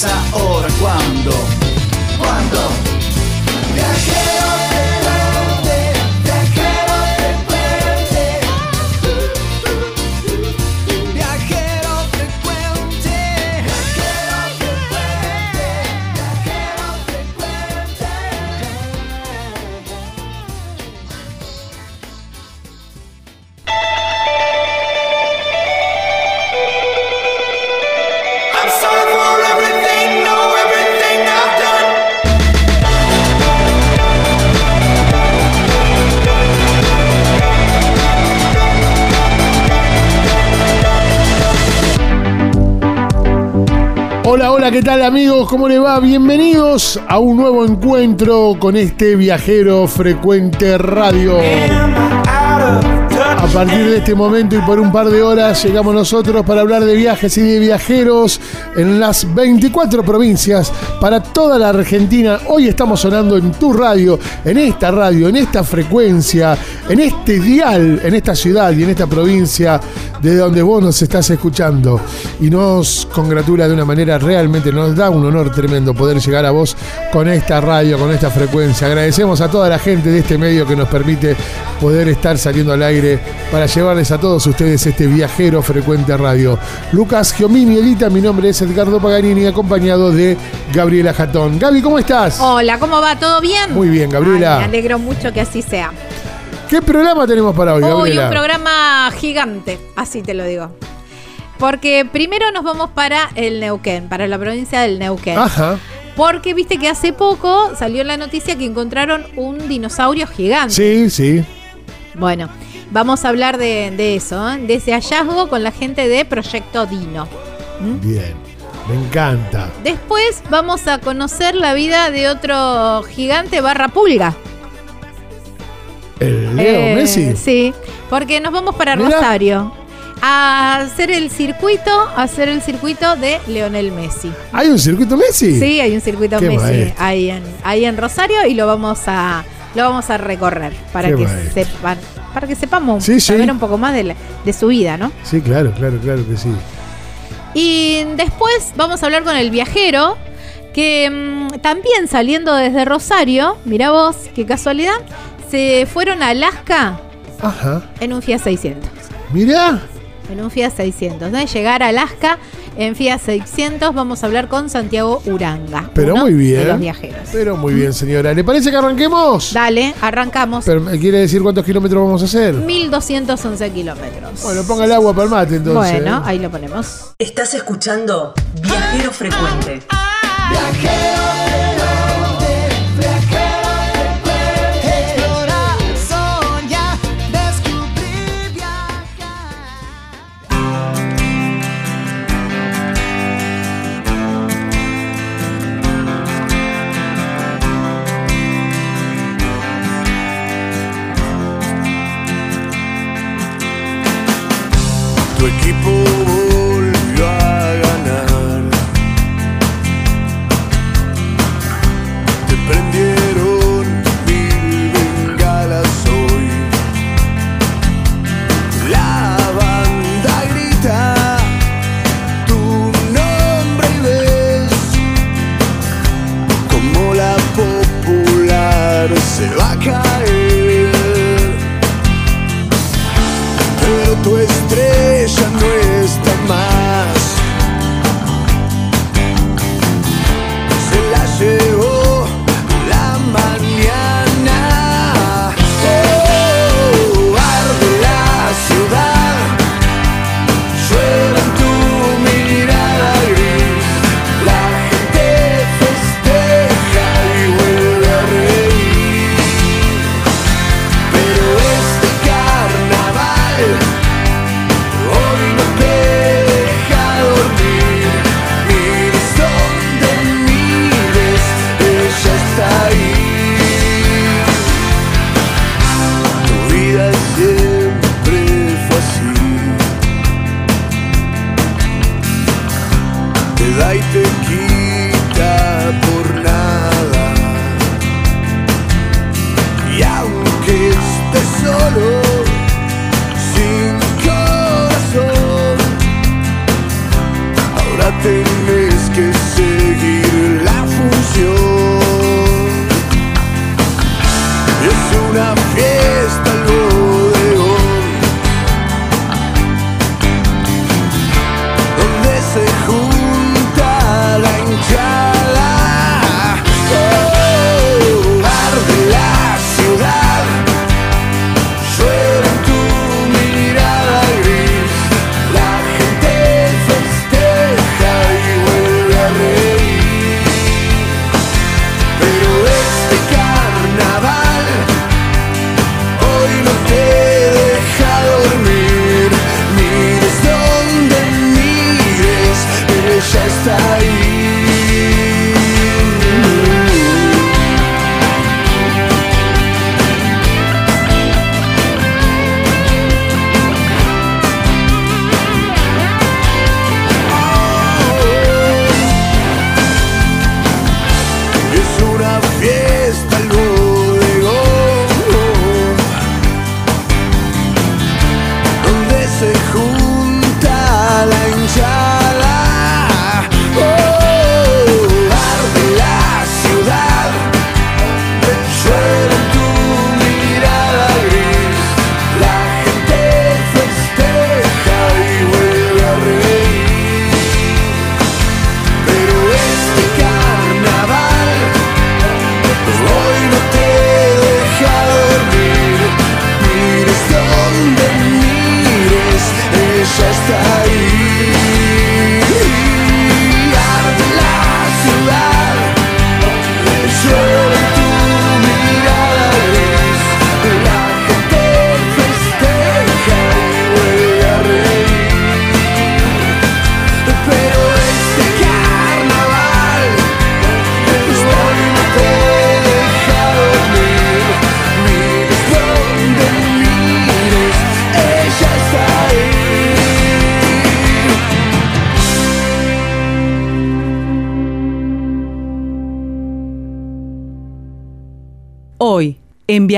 Si no es ¿qué tal amigos? ¿Cómo les va? Bienvenidos a un nuevo encuentro con este viajero frecuente radio. A partir de este momento y por un par de horas llegamos nosotros para hablar de viajes y de viajeros en las 24 provincias para toda la Argentina. Hoy estamos sonando en tu radio, en esta radio, en esta frecuencia, en este dial, en esta ciudad y en esta provincia de donde vos nos estás escuchando. Y nos congratula de una manera realmente, nos da un honor tremendo poder llegar a vos con esta radio, con esta frecuencia. Agradecemos a toda la gente de este medio que nos permite poder estar saliendo al aire para llevarles a todos ustedes este viajero frecuente radio. Lucas Giomini Edita, mi nombre es Edgardo Paganini, acompañado de Gabriela Jatón. Gaby, ¿cómo estás? Hola, ¿cómo va? ¿Todo bien? Muy bien, Gabriela. Ay, me alegro mucho que así sea. ¿Qué programa tenemos para hoy, Hoy Gabriela? un programa gigante, así te lo digo. Porque primero nos vamos para el Neuquén, para la provincia del Neuquén. Ajá. Porque viste que hace poco salió la noticia que encontraron un dinosaurio gigante. Sí, sí. Bueno, vamos a hablar de, de eso, ¿eh? de ese hallazgo con la gente de Proyecto Dino. ¿Mm? Bien. Me encanta. Después vamos a conocer la vida de otro gigante barra pulga. ¿El Leo Eh, Messi? Sí, porque nos vamos para Mirá. Rosario a hacer el circuito, a hacer el circuito de Leonel Messi. ¿Hay un circuito Messi? Sí, hay un circuito Qué Messi ahí en, ahí en Rosario y lo vamos a lo vamos a recorrer para Qué que maestro. sepan, para que sepamos Sí, sí. saber un poco más de, la- de su vida, ¿no? Sí, claro, claro, claro que sí. Y después vamos a hablar con el viajero, que mm, también saliendo desde Rosario, mira vos, qué casualidad, se fueron a Alaska Ajá. en un Fiat 600. Mirá. En un Fiat 600, ¿no? Y llegar a Alaska en FIA 600. Vamos a hablar con Santiago Uranga. Pero muy bien. Viajeros. Pero muy bien, señora. ¿Le parece que arranquemos? Dale, arrancamos. Pero, ¿Quiere decir cuántos kilómetros vamos a hacer? 1211 kilómetros. Bueno, ponga el agua para el mate entonces. Bueno, ahí lo ponemos. Estás escuchando Viajero Frecuente. Viajero Frecuente.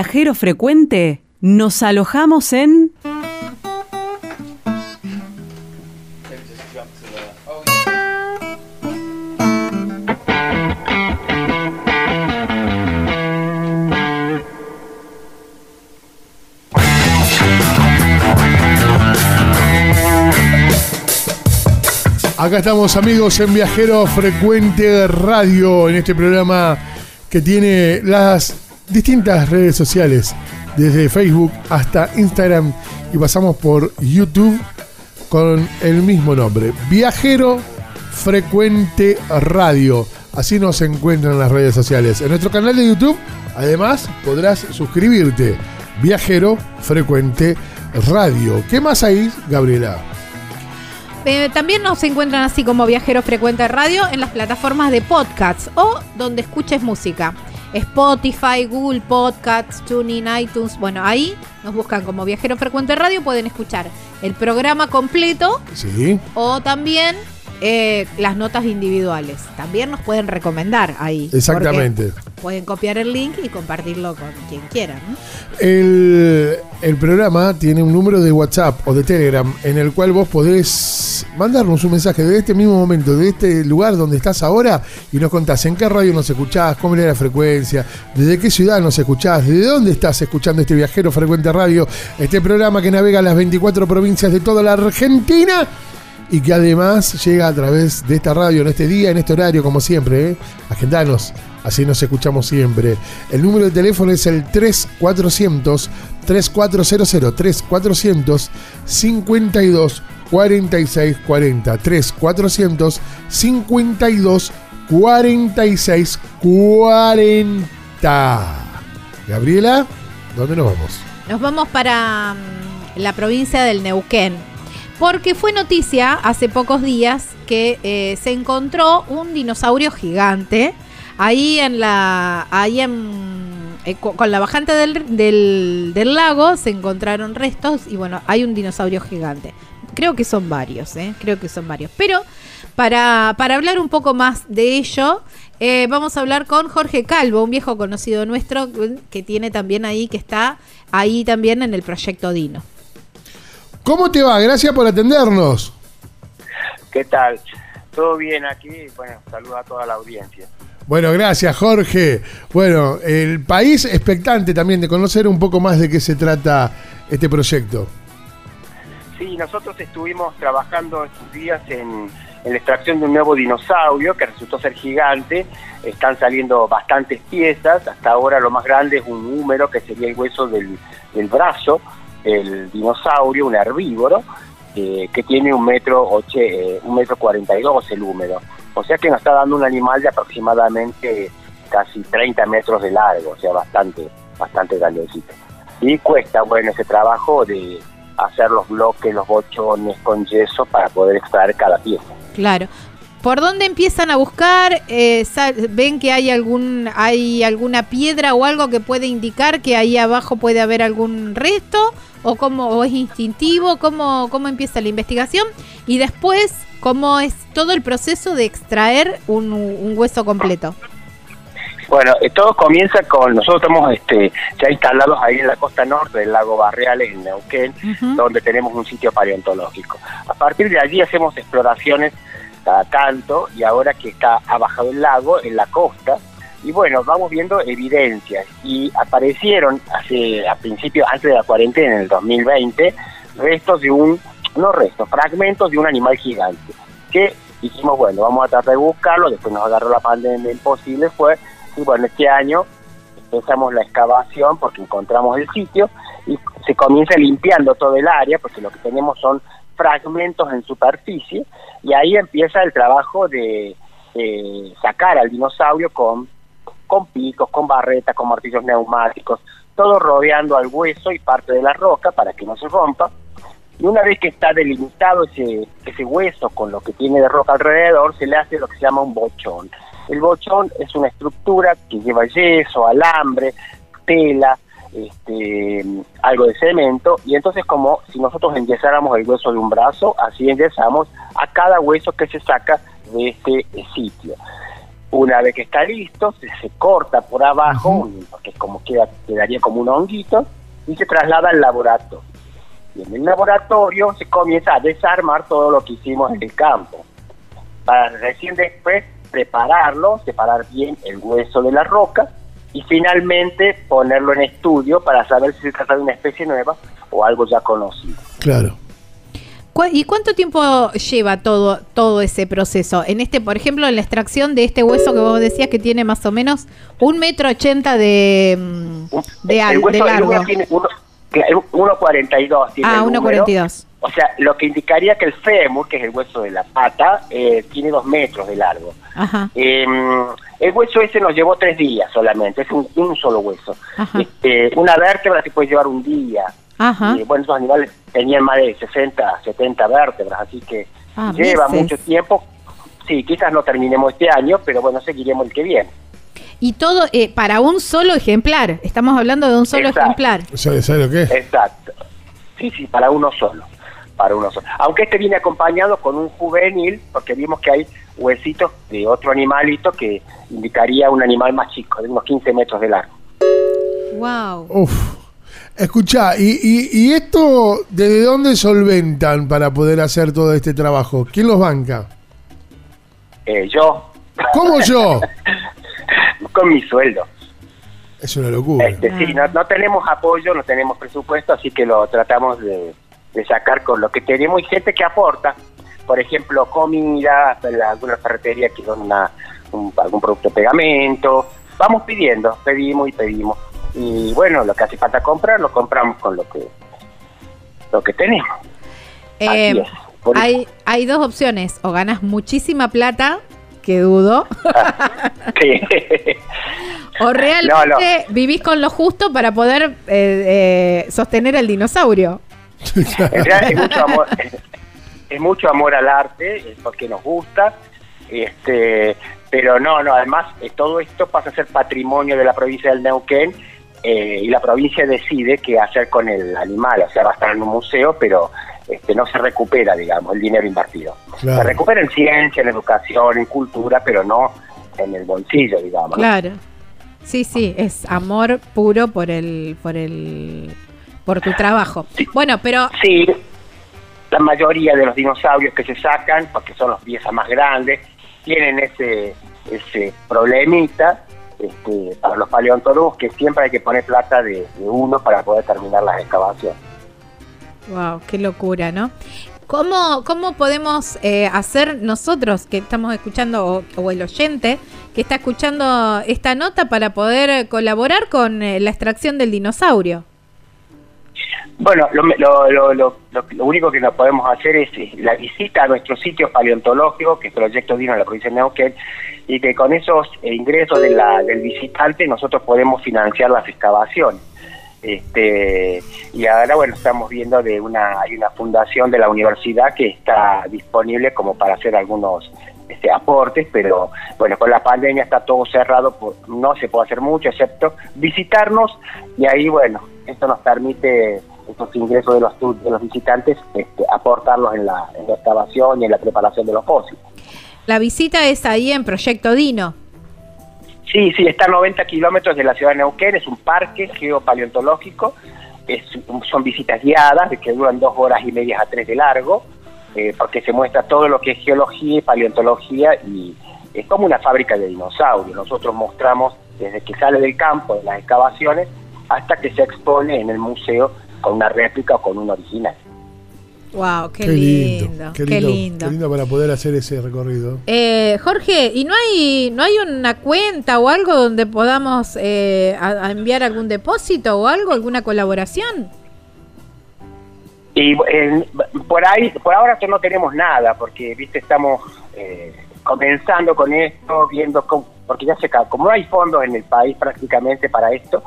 viajero frecuente, nos alojamos en... Acá estamos amigos en Viajero Frecuente Radio, en este programa que tiene las distintas redes sociales, desde Facebook hasta Instagram y pasamos por YouTube con el mismo nombre, Viajero Frecuente Radio. Así nos encuentran en las redes sociales. En nuestro canal de YouTube, además, podrás suscribirte. Viajero Frecuente Radio. ¿Qué más hay, Gabriela? Eh, también nos encuentran así como Viajero Frecuente Radio en las plataformas de podcasts o donde escuches música. Spotify, Google Podcasts, TuneIn, iTunes. Bueno, ahí nos buscan como Viajero Frecuente Radio. Pueden escuchar el programa completo Sí. o también eh, las notas individuales. También nos pueden recomendar ahí. Exactamente. Pueden copiar el link y compartirlo con quien quiera. ¿no? El, el programa tiene un número de WhatsApp o de Telegram en el cual vos podés mandarnos un mensaje de este mismo momento, de este lugar donde estás ahora y nos contás en qué radio nos escuchás, cómo era la frecuencia, desde qué ciudad nos escuchás, desde dónde estás escuchando este viajero frecuente radio, este programa que navega las 24 provincias de toda la Argentina y que además llega a través de esta radio en este día, en este horario, como siempre. ¿eh? Agendanos, así nos escuchamos siempre. El número de teléfono es el 3400 3400 3400 52 46 40 3400 52 46 40 Gabriela, ¿dónde nos vamos? Nos vamos para mm, la provincia del Neuquén. Porque fue noticia hace pocos días que eh, se encontró un dinosaurio gigante ahí en la. ahí en. eh, co- con la bajante del, del- lago se encontraron restos y bueno, hay un dinosaurio gigante. Creo que son varios, ¿eh? Creo que son varios. Pero para, para hablar un poco más de ello, eh, vamos a hablar con Jorge Calvo, un viejo conocido nuestro que tiene también ahí, que está ahí también en el proyecto Dino. ¿Cómo te va? Gracias por atendernos. ¿Qué tal? ¿Todo bien aquí? Bueno, saludo a toda la audiencia. Bueno, gracias Jorge. Bueno, el país expectante también de conocer un poco más de qué se trata este proyecto. Sí, nosotros estuvimos trabajando estos días en, en la extracción de un nuevo dinosaurio que resultó ser gigante. Están saliendo bastantes piezas. Hasta ahora lo más grande es un húmero que sería el hueso del, del brazo del dinosaurio, un herbívoro, eh, que tiene un metro, oche, eh, un metro cuarenta y dos el húmero. O sea que nos está dando un animal de aproximadamente casi 30 metros de largo, o sea, bastante, bastante grandecito. Y cuesta, bueno, ese trabajo de hacer los bloques, los bochones con yeso para poder extraer cada pieza. Claro. ¿Por dónde empiezan a buscar? Eh, ¿Ven que hay algún hay alguna piedra o algo que puede indicar que ahí abajo puede haber algún resto? ¿O cómo o es instintivo? ¿Cómo, ¿Cómo empieza la investigación? Y después, ¿cómo es todo el proceso de extraer un, un hueso completo? Bueno, eh, todo comienza con, nosotros estamos este, ya instalados ahí en la costa norte del lago Barreales, en Neuquén, donde tenemos un sitio paleontológico. A partir de allí hacemos exploraciones cada tanto y ahora que está ha el lago en la costa y bueno vamos viendo evidencias. Y aparecieron hace a principios antes de la cuarentena en el 2020 restos de un no restos fragmentos de un animal gigante que dijimos bueno vamos a tratar de buscarlo después nos agarró la pandemia imposible fue y bueno este año empezamos la excavación porque encontramos el sitio y se comienza limpiando todo el área porque lo que tenemos son fragmentos en superficie y ahí empieza el trabajo de, sacar al dinosaurio con, con picos, con barretas, con martillos neumáticos, todo rodeando al hueso y parte de la roca para que no se rompa. Y una vez que está delimitado ese, ese hueso con lo que tiene de roca alrededor, se le hace lo que se llama un bochón. El bochón es una estructura que lleva yeso, alambre, tela, este, algo de cemento, y entonces como si nosotros enyesáramos el hueso de un brazo, así enyesamos a cada hueso que se saca de este sitio. Una vez que está listo, se, se corta por abajo, porque como queda, quedaría como un honguito, y se traslada al laboratorio. Y en el laboratorio se comienza a desarmar todo lo que hicimos en el campo, para recién después prepararlo, separar bien el hueso de la roca, y finalmente ponerlo en estudio para saber si se trata de una especie nueva o algo ya conocido. Claro. ¿Cu- ¿Y cuánto tiempo lleva todo, todo ese proceso? En este, por ejemplo, en la extracción de este hueso que vos decías que tiene más o menos un metro ochenta de, mm, de, el de hueso del largo. número tiene uno- claro, 1,42 tiene Ah, el número. 1,42. O sea, lo que indicaría que el fémur, que es el hueso de la pata, eh, tiene dos metros de largo. Ajá. Eh, el hueso ese nos llevó tres días solamente, es un, un solo hueso. Este, una vértebra se puede llevar un día. Ajá. Y bueno, esos animales tenían más de 60, 70 vértebras, así que Ah, lleva meses. mucho tiempo. Sí, quizás no terminemos este año, pero bueno, seguiremos el que viene. Y todo eh, para un solo ejemplar. Estamos hablando de un solo Exacto. ejemplar. ¿Sabes sabe lo que es? Exacto. Sí, sí, para uno solo. Para. Aunque este viene acompañado con un juvenil, porque vimos que hay huesitos de otro animalito que indicaría un animal más chico, de unos 15 metros de largo. Wow. Uf. Escuchá, ¿y, y, y esto desde dónde solventan para poder hacer todo este trabajo? ¿Quién los banca? Eh, yo, ¿Cómo yo? con mi sueldo. Es una locura. Este, Ah. Sí, no, no tenemos apoyo, no tenemos presupuesto, así que lo tratamos de, de sacar con lo que tenemos y gente que aporta. Por ejemplo, comida, la- alguna ferretería que don una, un- algún producto de pegamento. Vamos pidiendo, pedimos y pedimos. Y bueno, lo que hace falta comprar, lo compramos con lo que lo que tenemos. Eh, Así es. Hay, hay dos opciones. O ganas muchísima plata, que dudo, Sí. o realmente vivís con lo justo para poder eh, eh, sostener el dinosaurio. En realidad es mucho amor, es, mucho amor al arte, porque nos gusta, este, pero no, no, además eh, todo esto pasa a ser patrimonio de la provincia del Neuquén eh, y la provincia decide qué hacer con el animal, o sea, va a estar en un museo, pero este, no se recupera, digamos, el dinero invertido. Claro. Se recupera en ciencia, en educación, en cultura, pero no en el bolsillo, digamos. Claro. Sí, sí, es amor puro por el, por el, por tu trabajo. Bueno, pero Sí, la mayoría de los dinosaurios que se sacan, porque son los piezas más grandes, tienen ese, ese problemita este, para los paleontólogos que siempre hay que poner plata de, de uno para poder terminar las excavaciones. Wow, qué locura, ¿no? ¿Cómo, cómo podemos eh, hacer nosotros que estamos escuchando, o, o el oyente que está escuchando esta nota para poder colaborar con eh, la extracción del dinosaurio? Bueno, lo, lo, lo, lo, único que nos podemos hacer es la visita a nuestro sitio paleontológico, que es Proyecto Dino en la provincia de Neuquén, y que con esos ingresos de la, del visitante nosotros podemos financiar las excavaciones. Este, y ahora, bueno, estamos viendo de una, hay una fundación de la universidad que está disponible como para hacer algunos este, aportes, pero bueno, con la pandemia está todo cerrado, no se puede hacer mucho, excepto visitarnos, y ahí, bueno, esto nos permite estos ingresos de los, de los visitantes este, aportarlos en la, en la excavación y en la preparación de los fósiles. La visita es ahí en Proyecto Dino. Sí, sí, está a 90 kilómetros de la ciudad de Neuquén, es un parque geopaleontológico, es, son visitas guiadas que duran dos horas y media a tres de largo, eh, porque se muestra todo lo que es geología y paleontología y es como una fábrica de dinosaurios. Nosotros mostramos desde que sale del campo de las excavaciones hasta que se expone en el museo con una réplica o con un original. Wow, qué, lindo, qué lindo. Qué lindo para poder hacer ese recorrido. Eh, Jorge, ¿y no hay no hay una cuenta o algo donde podamos eh, a- a enviar algún depósito o algo, alguna colaboración? Y eh, por ahí, por ahora no tenemos nada, porque viste estamos eh, comenzando con esto, viendo cómo, porque ya se como no hay fondos en el país prácticamente para esto,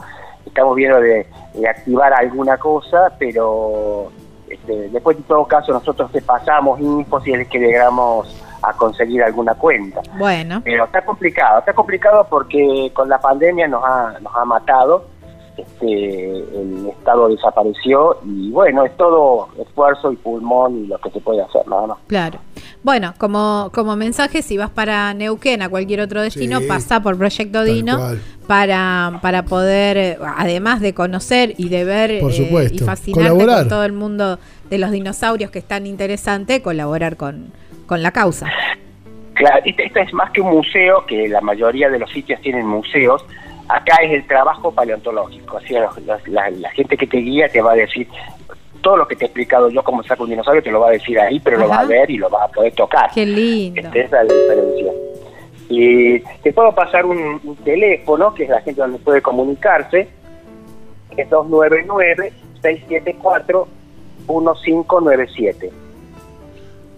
estamos viendo de, de activar alguna cosa, pero este, después en todo caso nosotros te pasamos info si es que llegamos a conseguir alguna cuenta. Bueno, Pero está complicado, está complicado porque con la pandemia nos ha, nos ha matado, este, el Estado desapareció y bueno, es todo esfuerzo y pulmón y lo que se puede hacer, nada más. claro. Bueno, como, como mensaje, si vas para Neuquén, a cualquier otro destino, Sí. pasa por Proyecto Dino cual. para, para poder, además de conocer y de ver Por eh, y fascinarte Colaborar. con todo el mundo de los dinosaurios que es tan interesante, colaborar con, con la causa. Claro, esto, esto es más que un museo, que la mayoría de los sitios tienen museos. Acá es el trabajo paleontológico. O sea, los- los- la, la gente que te guía te va a decir todo lo que te he explicado yo cómo saco un dinosaurio te lo va a decir ahí, pero lo va a ver y lo va a poder tocar. Qué lindo. Esta es la diferencia. Y te puedo pasar un, un teléfono, que es la gente donde puede comunicarse, que es 299-674-1597.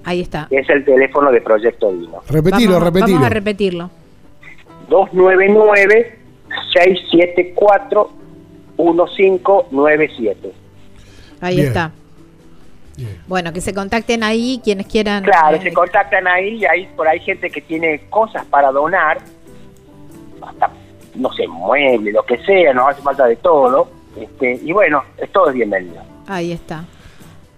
Ahí está. Es el teléfono de Proyecto Dino. Repetilo, vamos, repetilo. Vamos a repetirlo. 299-674-1597. Ahí Bien. está. Bien. Bueno, que se contacten ahí quienes quieran. Claro, eh, se contactan ahí y ahí por ahí gente que tiene cosas para donar, hasta, no sé, muebles, lo que sea, nos hace falta de todo. Este, y bueno, es todo es bienvenido. Ahí está.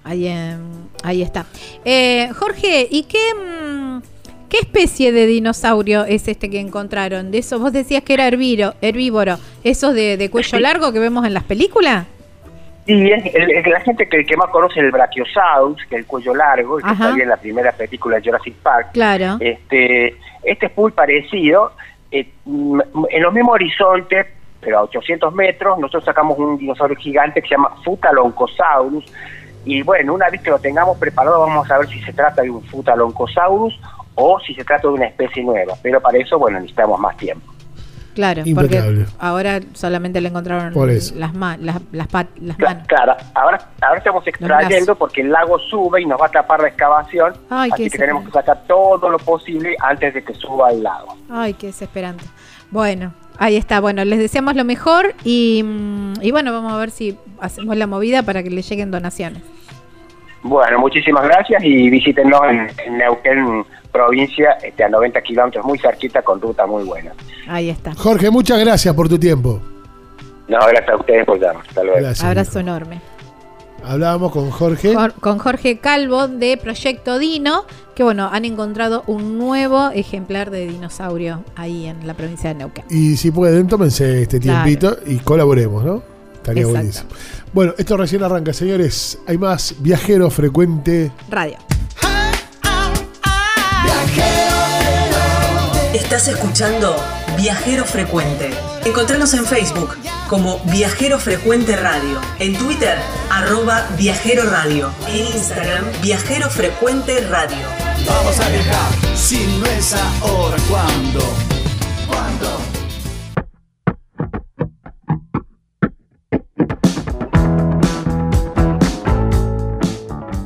Ahí, em, ahí está. Eh, Jorge, ¿y qué, mm, qué especie de dinosaurio es este que encontraron? De eso, vos decías que era herbívoro, herbívoro. ¿Esos de, de cuello largo que vemos en las películas? Y es, el- el- la gente que, que más conoce el Brachiosaurus, que es el cuello largo, el que salía en la primera película de Jurassic Park, Claro. este, este es muy parecido. eh, mm, en los mismos horizontes, pero a 800 metros, nosotros sacamos un dinosaurio gigante que se llama Futaloncosaurus. Y bueno, una vez que lo tengamos preparado, vamos a ver si se trata de un Futaloncosaurus o si se trata de una especie nueva. Pero para eso, bueno, necesitamos más tiempo. Claro, Impecable. porque ahora solamente le encontraron Por eso. las, ma- las, las, pat- las manos. Claro, ahora, ahora estamos extrayendo porque el lago sube y nos va a tapar la excavación, Ay, así que tenemos que sacar todo lo posible antes de que suba el lago. Ay, qué desesperante. Bueno, ahí está. Bueno, les deseamos lo mejor y, mm, y bueno, vamos a ver si hacemos la movida para que le lleguen donaciones. Bueno, muchísimas gracias y visítenos en, en Neuquén, provincia, este, a 90 kilómetros, muy cerquita, con ruta muy buena. Ahí está. Jorge, muchas gracias por tu tiempo. No, gracias a ustedes por llamar. Hasta luego. Gracias. Abrazo enorme. Hablábamos con Jorge. Con, Jorge Calvo de Proyecto Dino, que bueno, han encontrado un nuevo ejemplar de dinosaurio ahí en la provincia de Neuquén. Y si pueden, tómense este Claro. tiempito y colaboremos, ¿no? Estaría Exacto. buenísimo. Bueno, esto recién arranca, señores. Hay más viajero frecuente. Radio. Estás escuchando Viajero Frecuente. Encontranos en Facebook como Viajero Frecuente Radio, en Twitter arroba Viajero Radio, en Instagram Viajero Frecuente Radio. Vamos a viajar, si no es ahora, ¿cuándo? ¿Cuándo?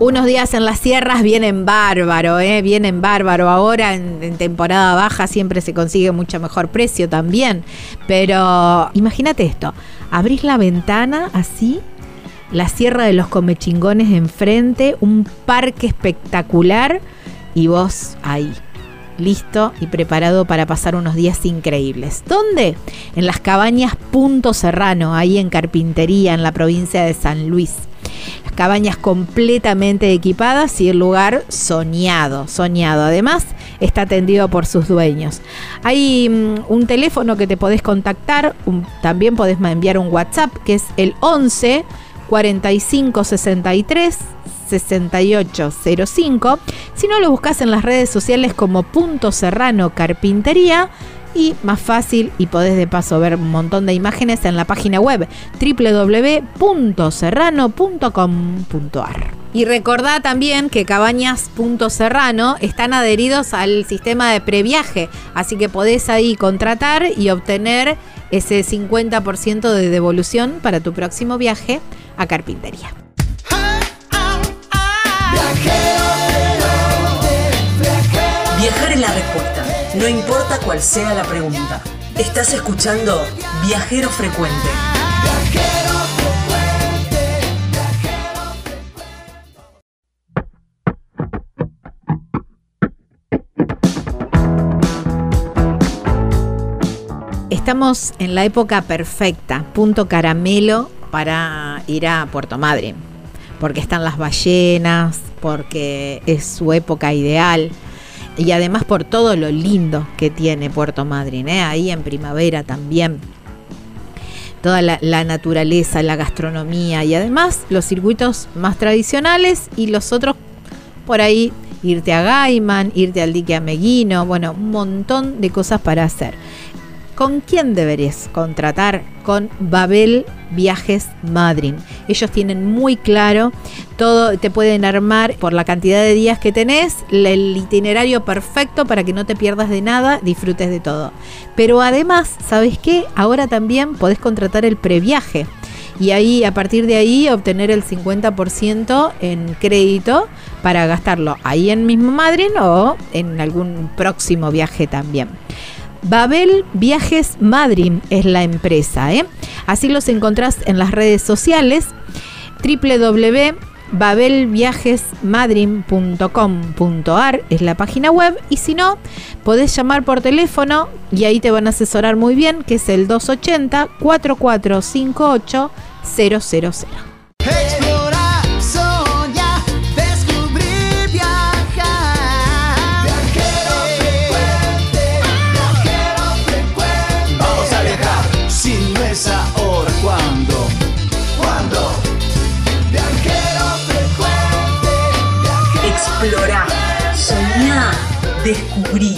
Unos días en las sierras vienen bárbaro, ¿eh? Vienen bárbaro. Ahora en, en temporada baja siempre se consigue mucho mejor precio también. Pero imagínate esto, abrís la ventana así, la Sierra de los Comechingones enfrente, un parque espectacular y vos ahí, listo y preparado para pasar unos días increíbles. ¿Dónde? En las cabañas Punto Serrano, ahí en Carpintería, en la provincia de San Luis. Las cabañas completamente equipadas y el lugar soñado, soñado. Además, está atendido por sus dueños. Hay mm, un teléfono que te podés contactar, también podés enviar un WhatsApp que es el 11 45 63 6805. Si no, lo buscas en las redes sociales como Punto Serrano Carpintería. Y más fácil, y podés de paso ver un montón de imágenes en la página web www.serrano.com.ar. Y recordá también que Cabañas Punto Serrano están adheridos al sistema de previaje, así que podés ahí contratar y obtener ese 50% de devolución para tu próximo viaje a Carpintería. Viajar es la respuesta, no importa cuál sea la pregunta. Estás escuchando Viajero Frecuente. Estamos en la época perfecta, punto caramelo para ir a Puerto Madryn, porque están las ballenas, porque es su época ideal y además por todo lo lindo que tiene Puerto Madryn, ¿eh? ahí en primavera también. Toda la, la naturaleza, la gastronomía y además los circuitos más tradicionales y los otros por ahí irte a Gaiman, irte al dique Ameguino, bueno, un montón de cosas para hacer. ¿Con quién deberías contratar? Con Babel Viajes Madrid. Ellos tienen muy claro todo, te pueden armar por la cantidad de días que tenés, el itinerario perfecto para que no te pierdas de nada, disfrutes de todo. Pero además, ¿sabes qué? Ahora también podés contratar el previaje y ahí a partir de ahí obtener el 50% en crédito para gastarlo ahí en mismo Madrid o en algún próximo viaje también. Babel Viajes Madrid es la empresa, ¿eh? Así los encontrás en las redes sociales www.babelviajesmadrid.com.ar es la página web y si no, podés llamar por teléfono y ahí te van a asesorar muy bien, que es el 280 4458 000. Descubrí,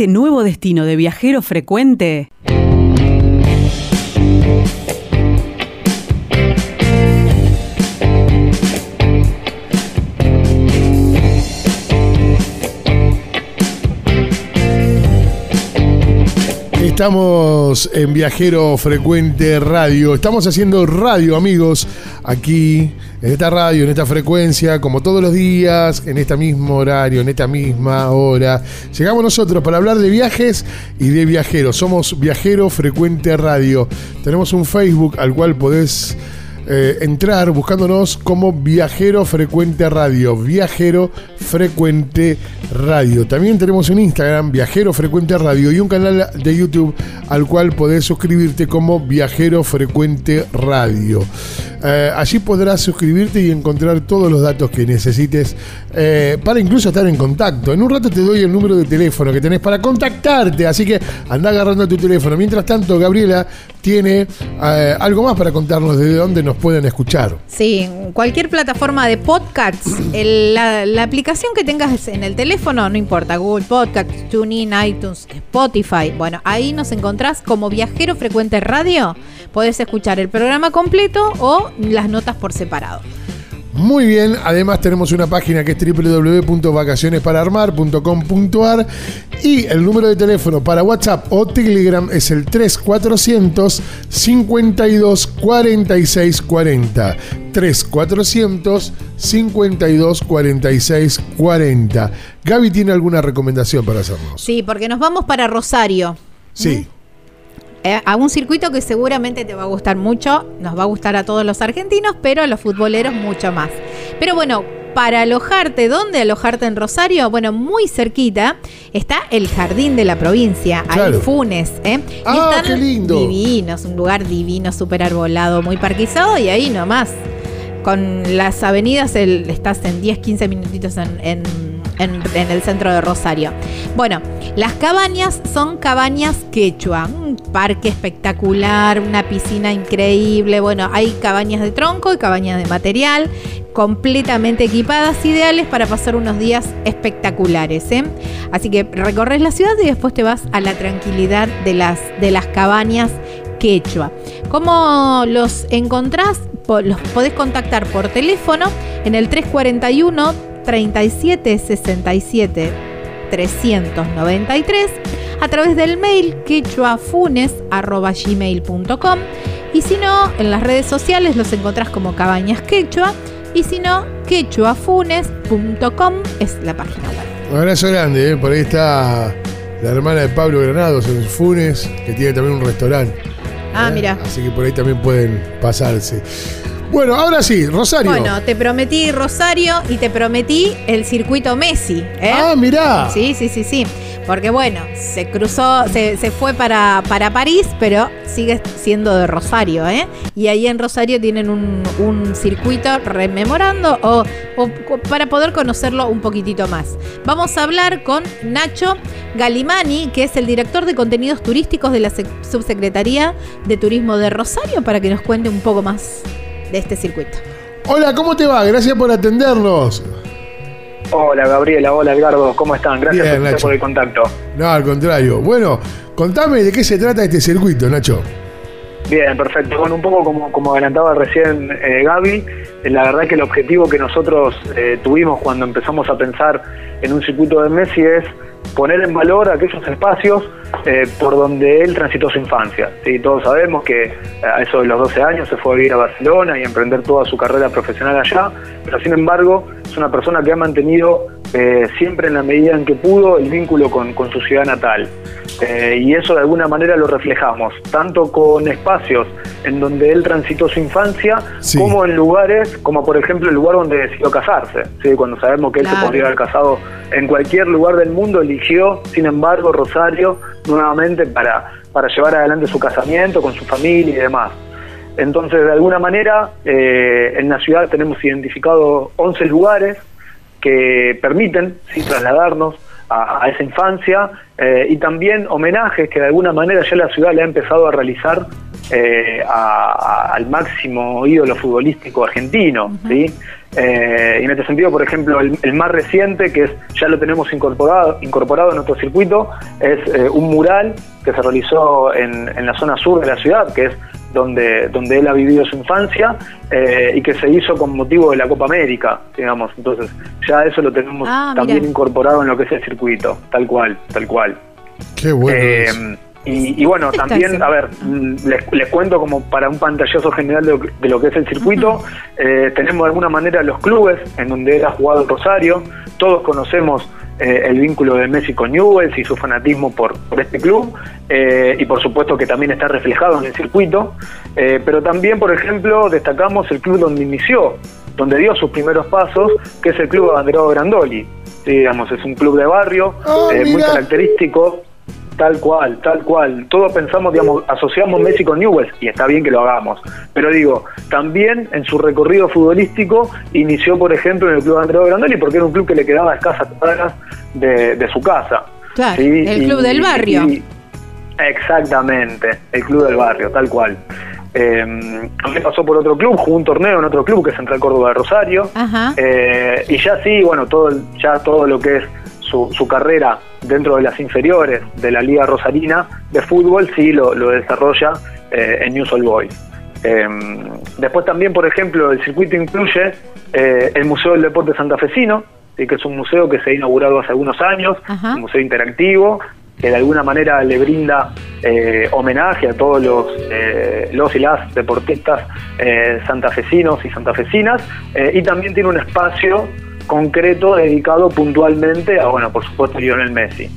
este nuevo destino de viajero frecuente, Estamos en Viajero Frecuente Radio. Estamos haciendo radio, amigos, aquí, en esta radio, en esta frecuencia, como todos los días, en este mismo horario, en esta misma hora. Llegamos nosotros para hablar de viajes y de viajeros. Somos Viajero Frecuente Radio. Tenemos un Facebook al cual podés eh, entrar buscándonos como Viajero Frecuente Radio. Viajero Frecuente Radio. También tenemos un Instagram, Viajero Frecuente Radio, y un canal de YouTube al cual podés suscribirte como Viajero Frecuente Radio. Eh, allí podrás suscribirte y encontrar todos los datos que necesites eh, para incluso estar en contacto. En un rato te doy el número de teléfono que tenés para contactarte, así que anda agarrando tu teléfono. Mientras tanto, Gabriela tiene eh, algo más para contarnos de dónde nos pueden escuchar. Sí, cualquier plataforma de podcasts, la, la aplicación que tengas en el teléfono, no importa, Google Podcasts, TuneIn, iTunes, Spotify, bueno, ahí nos encontrás como Viajero Frecuente Radio. Podés escuchar el programa completo o las notas por separado. Muy bien, además tenemos una página que es www.vacacionesparaarmar.com.ar y el número de teléfono para WhatsApp o Telegram es el 3400 52 46 40. 3400 52 46 40. Gaby tiene alguna recomendación para hacernos. Sí, porque nos vamos para Rosario. Sí. Eh, a un circuito que seguramente te va a gustar mucho, nos va a gustar a todos los argentinos, pero a los futboleros mucho más. Pero bueno, para alojarte, ¿dónde alojarte en Rosario? Bueno, muy cerquita está el Jardín de la Provincia, ahí Claro. Funes. ¿eh? Y Ah, están qué lindo. Divinos, un lugar divino, súper arbolado, muy parquizado y ahí nomás. Con las avenidas el- estás en 10, 15 minutitos en, en- en- el centro de Rosario. Bueno, las cabañas son cabañas quechua, un parque espectacular, una piscina increíble. Bueno, hay cabañas de tronco y cabañas de material completamente equipadas, ideales para pasar unos días espectaculares. ¿eh? Así que recorres la ciudad y después te vas a la tranquilidad de las, de las cabañas quechua. ¿Cómo los encontrás? Los podés contactar por teléfono en el 341 37 67 393 a través del mail quechuafunes.gmail.com y si no, en las redes sociales los encontrás como Cabañas Quechua y si no, quechuafunes.com es la página web. Un abrazo grande, ¿eh? por ahí está la hermana de Pablo Granados en Funes, que tiene también un restaurante. Ah, ¿eh? mira. Así que por ahí también pueden pasarse. Bueno, ahora sí, Rosario. Bueno, te prometí Rosario y te prometí el circuito Messi. ¿eh? ah, mirá. Sí, sí, sí, sí. Porque bueno, se cruzó, se, se fue para, para París, pero sigue siendo de Rosario, ¿eh? Y ahí en Rosario tienen un, un circuito rememorando o, para poder conocerlo un poquitito más. Vamos a hablar con Nacho Galimani, que es el director de contenidos turísticos de la sec- Subsecretaría de Turismo de Rosario, para que nos cuente un poco más de este circuito. Hola, ¿cómo te va? Gracias por atendernos. Hola Gabriela, hola Edgardo, ¿cómo están? Gracias Bien, Nacho. por el contacto. No, al contrario. Bueno, contame de qué se trata este circuito, Nacho. Bien, perfecto. Bueno, un poco como, como adelantaba recién eh, Gaby, la verdad que el objetivo que nosotros eh, tuvimos cuando empezamos a pensar en un circuito de Messi es poner en valor aquellos espacios eh, por donde él transitó su infancia. ¿sí? Todos sabemos que eh, a eso de los 12 años se fue a vivir a Barcelona y emprender toda su carrera profesional allá, pero sin embargo es una persona que ha mantenido eh, siempre en la medida en que pudo el vínculo con, con su ciudad natal. Eh, y eso de alguna manera lo reflejamos, tanto con espacios en donde él transitó su infancia, Sí. como en lugares, como por ejemplo el lugar donde decidió casarse. ¿sí? Cuando sabemos que él Claro. se podría haber casado en cualquier lugar del mundo, eligió, sin embargo, Rosario nuevamente para, para llevar adelante su casamiento con su familia y demás. Entonces, de alguna manera, eh, en la ciudad tenemos identificado 11 lugares que permiten sí, trasladarnos a, a esa infancia eh, y también homenajes que de alguna manera ya la ciudad le ha empezado a realizar eh, a- a- al máximo ídolo futbolístico argentino. ¿sí? Eh, y en este sentido, por ejemplo, el, el más reciente, que es ya lo tenemos incorporado, incorporado en nuestro circuito, es eh, un mural que se realizó en, en la zona sur de la ciudad, que es donde, donde él ha vivido su infancia eh, y que se hizo con motivo de la Copa América, digamos. Entonces, ya eso lo tenemos Ah, también incorporado en lo que es el circuito, tal cual, tal cual. Qué bueno. Y, y bueno, también, a ver, mm, les, les cuento como para un pantallazo general de lo que, de lo que es el circuito, eh, tenemos de alguna manera los clubes en donde ha jugado Rosario, todos conocemos eh, el vínculo de Messi con Newell's y su fanatismo por, por este club, eh, y por supuesto que también está reflejado en el circuito, eh, pero también, por ejemplo, destacamos el club donde inició, donde dio sus primeros pasos, que es el Club Abanderado Grandoli. Sí, digamos, es un club de barrio, Ah, eh, muy característico, Tal cual, tal cual. Todos pensamos, digamos, asociamos Messi con Newell's y está bien que lo hagamos. Pero digo, también en su recorrido futbolístico inició, por ejemplo, en el Club Andrés Grandoli porque era un club que le quedaba a escasas cuadras de, de su casa. Claro, Sí, el y- club del barrio. y- exactamente, el club del barrio, tal cual. Eh, también pasó por otro club, jugó un torneo en otro club que es Central Córdoba de Rosario. Ajá. Eh, y ya sí, bueno, todo ya todo lo que es su, su carrera dentro de las inferiores de la Liga Rosarina de fútbol, sí lo, lo desarrolla eh, en News All Boys. Eh, después también, por ejemplo, el circuito incluye eh, el Museo del Deporte Santafesino, ¿sí? que es un museo que se ha inaugurado hace algunos años, Ajá. un museo interactivo, que de alguna manera le brinda eh, homenaje a todos los, eh, los y las deportistas eh, santafesinos y santafesinas, eh, y también tiene un espacio concreto dedicado puntualmente a, bueno, por supuesto, Lionel Messi.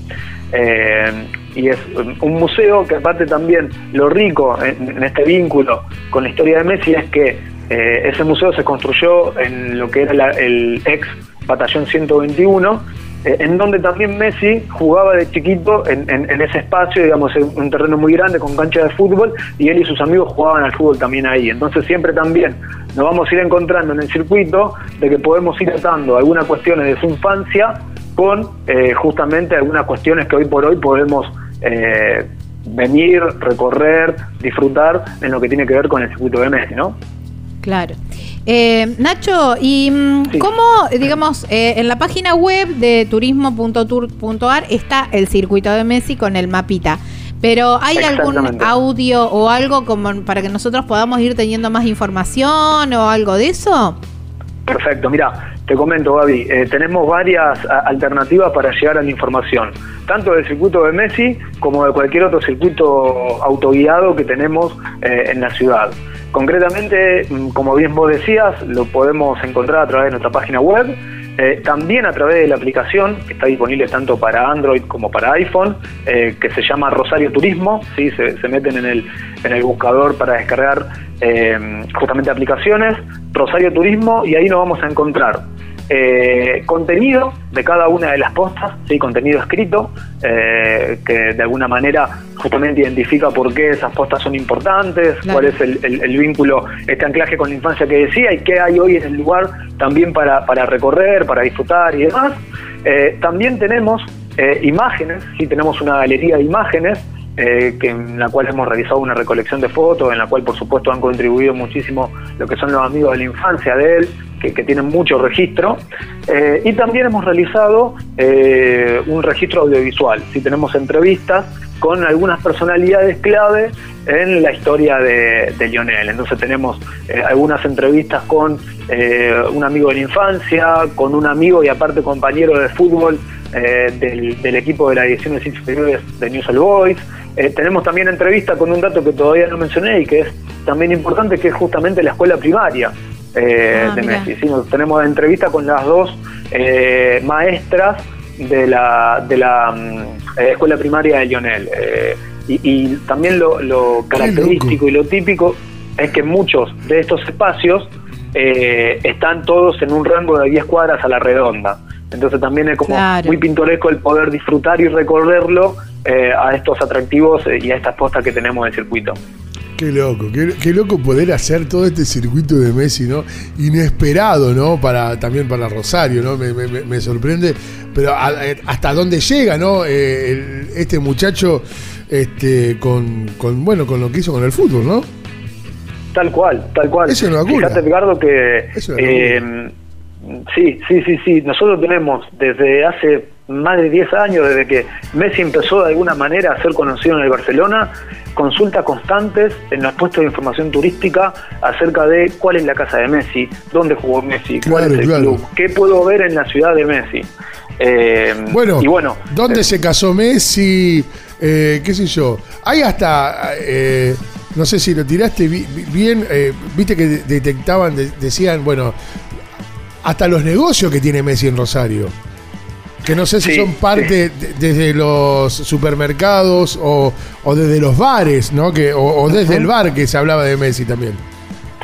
Eh, y es un museo que aparte también lo rico en, este vínculo con la historia de Messi es que eh, ese museo se construyó en lo que era la- el ex Batallón 121, eh, en donde también Messi jugaba de chiquito en, en- en ese espacio, digamos, en un terreno muy grande con cancha de fútbol, y él y sus amigos jugaban al fútbol también ahí. Entonces siempre también nos vamos a ir encontrando en el circuito de que podemos ir atando algunas cuestiones de su infancia con eh, justamente algunas cuestiones que hoy por hoy podemos eh, venir, recorrer, disfrutar en lo que tiene que ver con el circuito de Messi, ¿no? Claro. Eh, Nacho, ¿y mm, Sí. cómo, digamos, eh, en la página web de turismo.tour.ar está el circuito de Messi con el mapita? Pero ¿hay algún audio o algo como para que nosotros podamos ir teniendo más información o algo de eso? Perfecto, mira, te comento Gaby, eh, tenemos varias alternativas para llegar a la información, tanto del circuito de Messi como de cualquier otro circuito autoguiado que tenemos eh, en la ciudad. Concretamente, mm, como bien vos decías, lo podemos encontrar a través de nuestra página web, eh, también a través de la aplicación que está disponible tanto para Android como para iPhone, eh, que se llama Rosario Turismo, ¿sí? se, se meten en el, en el buscador para descargar eh, justamente aplicaciones, Rosario Turismo, y ahí nos vamos a encontrar eh, contenido de cada una de las postas, ¿sí? contenido escrito, eh, que de alguna manera justamente identifica por qué esas postas son importantes, Claro. cuál es el, el- el vínculo, este anclaje con la infancia que decía y qué hay hoy en el lugar también para, para recorrer, para disfrutar y demás. Eh, también tenemos eh, imágenes, sí tenemos una galería de imágenes eh, que en la cual hemos realizado una recolección de fotos, en la cual por supuesto han contribuido muchísimo lo que son los amigos de la infancia de él, que, tienen mucho registro. Eh, y también hemos realizado eh, un registro audiovisual, si tenemos entrevistas con algunas personalidades clave en la historia de, de Lionel. Entonces tenemos eh, algunas entrevistas con eh, un amigo de la infancia, con un amigo y aparte compañero de fútbol eh, del, del equipo de las ediciones inferiores de News All Boys. Eh, tenemos también entrevista con un dato que todavía no mencioné y que es también importante, que es justamente la escuela primaria eh, Ah, de. Messi. Sí, nos- tenemos entrevista con las dos eh, maestras de la, de la mm, escuela primaria de Lionel. Y, y también lo, lo característico y lo típico es que muchos de estos espacios eh, están todos en un rango de 10 cuadras a la redonda. Entonces también es como Claro. muy pintoresco el poder disfrutar y recorrerlo eh, a estos atractivos eh, y a estas postas que tenemos del circuito. Qué loco, qué, qué loco poder hacer todo este circuito de Messi, ¿no? Inesperado, ¿no? Para, también para Rosario, ¿no? Me, me- sorprende, pero a- a- hasta dónde llega, ¿no? Eh, el- este muchacho este, con, con, bueno, con lo que hizo con el fútbol, ¿no? Tal cual, tal cual. Es una locura. Fíjate, Edgardo, que Es una eh, sí, sí, sí, sí. Nosotros tenemos desde hace más de 10 años, desde que Messi empezó de alguna manera a ser conocido en el Barcelona, consultas constantes en los puestos de información turística acerca de cuál es la casa de Messi, dónde jugó Messi, cuál Claro, es el claro. club, qué puedo ver en la ciudad de Messi. Eh, Bueno, y bueno, ¿dónde eh, se casó Messi? Eh, ¿Qué sé yo? Hay hasta, eh, no sé si lo tiraste bi- bi- bien, eh, viste que de- detectaban, de- decían, bueno, hasta los negocios que tiene Messi en Rosario. Que no sé si Sí, son parte de- desde los supermercados o, o desde los bares, ¿no? Que, o, o desde el bar que se hablaba de Messi también.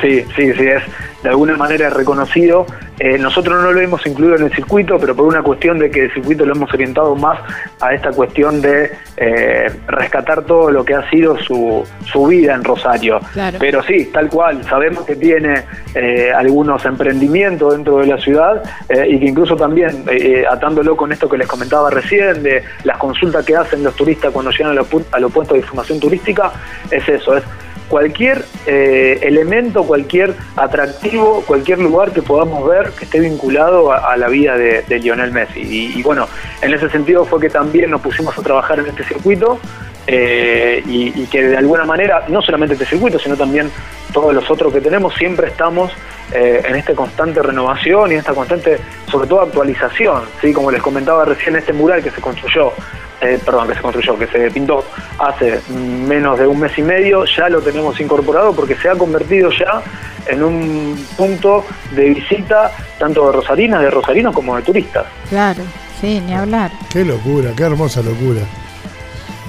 Sí, sí, sí, es de alguna manera reconocido. Eh, nosotros no lo hemos incluido en el circuito, pero por una cuestión de que el circuito lo hemos orientado más a esta cuestión de eh, rescatar todo lo que ha sido su, su vida en Rosario. Claro. Pero sí, tal cual, sabemos que tiene eh, algunos emprendimientos dentro de la ciudad eh, y que incluso también, eh, atándolo con esto que les comentaba recién, de las consultas que hacen los turistas cuando llegan a los, pu- a los puestos de información turística, es eso, es cualquier eh, elemento, cualquier atractivo, cualquier lugar que podamos ver que esté vinculado a, la vida de, de Lionel Messi. Y, y bueno, en ese sentido fue que también nos pusimos a trabajar en este circuito eh, y, y que de alguna manera, no solamente este circuito, sino también todos los otros que tenemos, siempre estamos eh, en esta constante renovación y en esta constante, sobre todo, actualización. ¿sí? Como les comentaba recién, este mural que se construyó eh, perdón, que se construyó, que se pintó hace menos de un mes y medio, ya lo tenemos incorporado porque se ha convertido ya en un punto de visita tanto de rosarinas, de rosarinos como de turistas. Claro, sí, ni hablar. Qué locura, qué hermosa locura.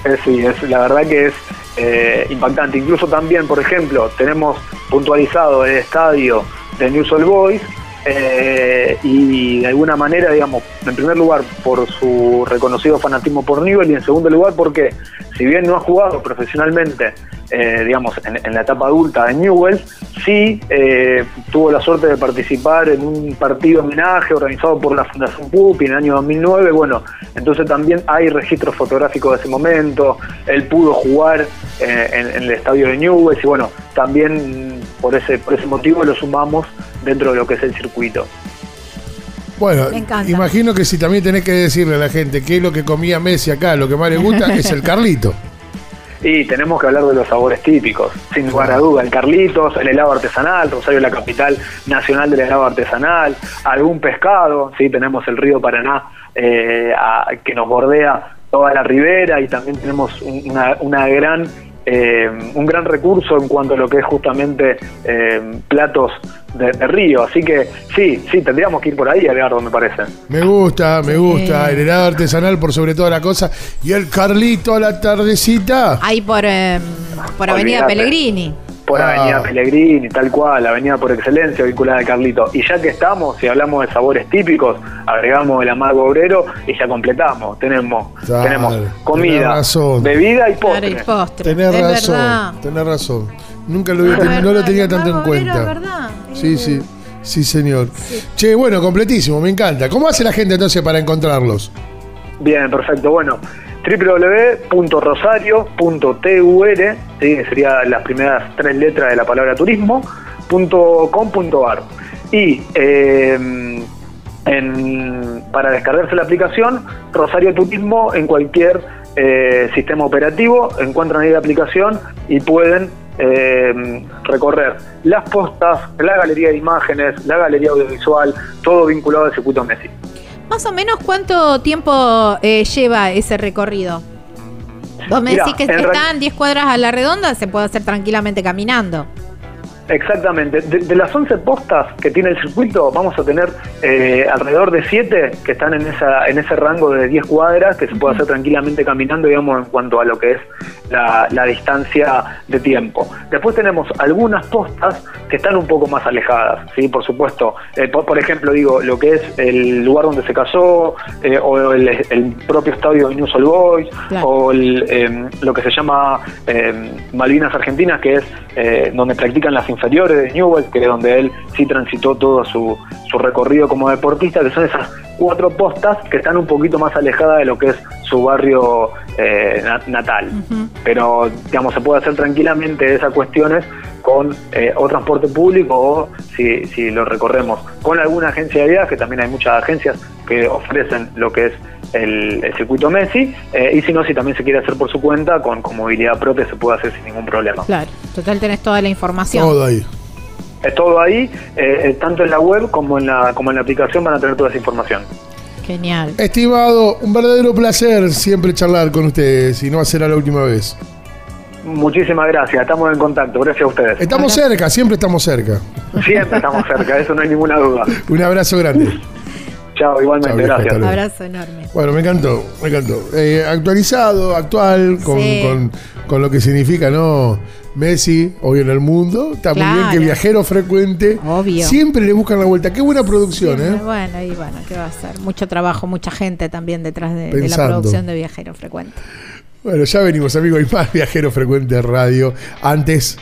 Eh, sí, es, la verdad que es eh, impactante. Incluso también, por ejemplo, tenemos puntualizado el estadio de News All Boys eh, y de alguna manera, digamos, en primer lugar por su reconocido fanatismo por Newell y en segundo lugar porque si bien no ha jugado profesionalmente, eh, digamos, en, en la etapa adulta de Newell, sí eh, tuvo la suerte de participar en un partido homenaje organizado por la Fundación Pupi en el año 2009. Bueno, entonces también hay registros fotográficos de ese momento. Él pudo jugar en, en el estadio de Newell y bueno, también por ese, por ese motivo lo sumamos dentro de lo que es el circuito. Bueno, imagino que si también tenés que decirle a la gente qué es lo que comía Messi acá, lo que más le gusta es el Carlito. Y tenemos que hablar de los sabores típicos, sin lugar a duda. El Carlitos, el helado artesanal, Rosario es la capital nacional del helado artesanal, algún pescado, sí, tenemos el río Paraná eh, a- que nos bordea toda la ribera y también tenemos un- una, una gran eh, un gran recurso en cuanto a lo que es justamente eh, platos de, de río. Así que sí, sí, tendríamos que ir por ahí, Edgardo, me parece. Me gusta, me gusta. El helado artesanal por sobre toda la cosa. Y el Carlito a la tardecita. Ahí por, eh, por Avenida. Pellegrini. Por Ah. Avenida Pellegrini, tal cual, Avenida por excelencia vinculada a Carlito. Y ya que estamos, si hablamos de sabores típicos, agregamos el amargo obrero y ya completamos. Tenemos, Claro, tenemos comida, razón. bebida y Claro, postre. y postre. Tenés es razón, verdad. tenés razón. Nunca lo, ten- no lo verdad, tenía tanto en cuenta. es verdad. Sí, sí, sí, señor. Che, bueno, completísimo, me encanta. ¿Cómo hace la gente entonces para encontrarlos? Bien, perfecto. Bueno, www.rosario.tur, ¿sí? serían las primeras tres letras de la palabra turismo, punto com punto ar. Y en- para descargarse la aplicación, Rosario Turismo en cualquier eh, sistema operativo, encuentran ahí la aplicación y pueden eh, recorrer las postas, la galería de imágenes, la galería audiovisual, todo vinculado al circuito Messi. Más o menos cuánto tiempo eh, lleva ese recorrido. Vos me decís que están 10 cuadras a la redonda, se puede hacer tranquilamente caminando. Exactamente. De, de las 11 postas que tiene el circuito, vamos a tener eh, alrededor de 7 que están en, esa, en ese rango de 10 cuadras que se puede hacer tranquilamente caminando, digamos, en cuanto a lo que es la, la distancia de tiempo. Después tenemos algunas postas que están un poco más alejadas, ¿sí? Por supuesto. Eh, por, por ejemplo, digo, lo que es el lugar donde se casó, eh, o el, el propio estadio de News All Boys, Claro. o el, eh, lo que se llama eh, Malvinas Argentinas, que es donde practican las inferiores de Newell, que es donde él sí transitó todo su, su recorrido como deportista, que son esas cuatro postas que están un poquito más alejadas de lo que es su barrio eh, na- natal. Pero, digamos, se puede hacer tranquilamente esas cuestiones con eh, o transporte público o si, si lo recorremos con alguna agencia de viaje, también hay muchas agencias que ofrecen lo que es el, el circuito Messi, eh, y si no, si también se quiere hacer por su cuenta, con, con movilidad propia se puede hacer sin ningún problema. Claro, total tenés toda la información. Todo ahí. Es todo ahí, eh, eh, tanto en la web como en la, como en la aplicación van a tener toda esa información. Genial. Estimado, un verdadero placer siempre charlar con ustedes y no será la última vez. Muchísimas gracias, estamos en contacto, gracias a ustedes. Estamos cerca, siempre estamos cerca. Siempre estamos cerca, eso no hay ninguna duda. Un abrazo grande. Chao, igualmente, Chao, gracias. luego. Abrazo enorme. Bueno, me encantó, me encantó. Eh, actualizado, actual, con, Sí. con- con lo que significa, ¿no? Messi, hoy en el mundo. Está muy bien Claro. que viajero frecuente. Obvio. Siempre le buscan la vuelta. Qué buena producción, Siempre, ¿eh? Bueno, y bueno, ¿qué va a ser? Mucho trabajo, mucha gente también detrás de, de la producción de Viajero Frecuente. Bueno, ya venimos, amigos. Hay más viajero frecuente radio. Antes,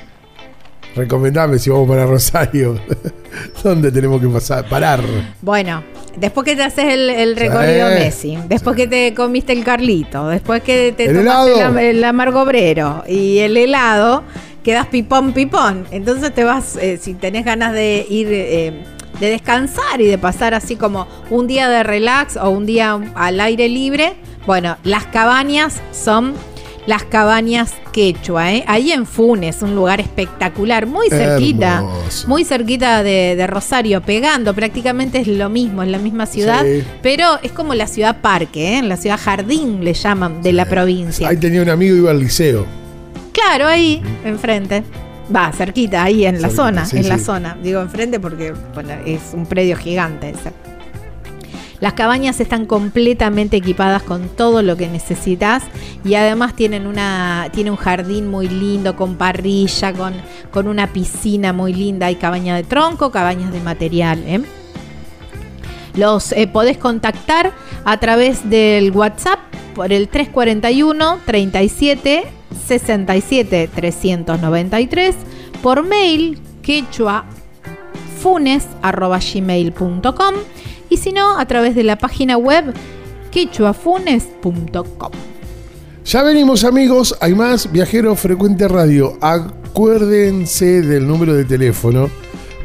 recomendame si vamos para Rosario. ¿Dónde tenemos que pasar? Parar. Bueno, después que te haces el, el recorrido Sí. Messi, después que te comiste el Carlito, después que te El tomaste helado. la- el amargo obrero y el helado, quedas pipón, pipón. Entonces te vas, eh, si tenés ganas de ir, eh, de descansar y de pasar así como un día de relax o un día al aire libre, bueno, las cabañas son las cabañas quechua, ¿eh? ahí en Funes, un lugar espectacular, muy cerquita, Hermoso. muy cerquita de, de Rosario, pegando, prácticamente es lo mismo, es la misma ciudad, Sí. pero es como la ciudad parque, ¿eh? la ciudad jardín le llaman de la provincia. Ahí tenía un amigo, iba al liceo. Claro, ahí, enfrente. Va, cerquita, ahí en la zona, sí, en la zona. Digo enfrente porque bueno, es un predio gigante ese. Las cabañas están completamente equipadas con todo lo que necesitas y además tienen una tiene un jardín muy lindo con parrilla, con, con una piscina muy linda. Hay cabaña de tronco, cabañas de material. ¿eh? Los eh, podés contactar a través del WhatsApp por el 341 37 67 393, por mail quechuafunes.gmail.com y si no, a través de la página web quechuafunes.com. Ya venimos, amigos. Hay más Viajero Frecuente Radio. Acuérdense del número de teléfono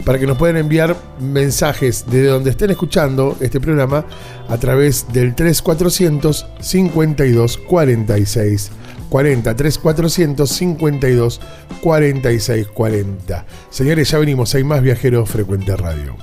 para que nos puedan enviar mensajes desde donde estén escuchando este programa a través del 3400 52 46 40 3400 52 46 40. Señores, ya venimos. Hay más Viajero Frecuente Radio.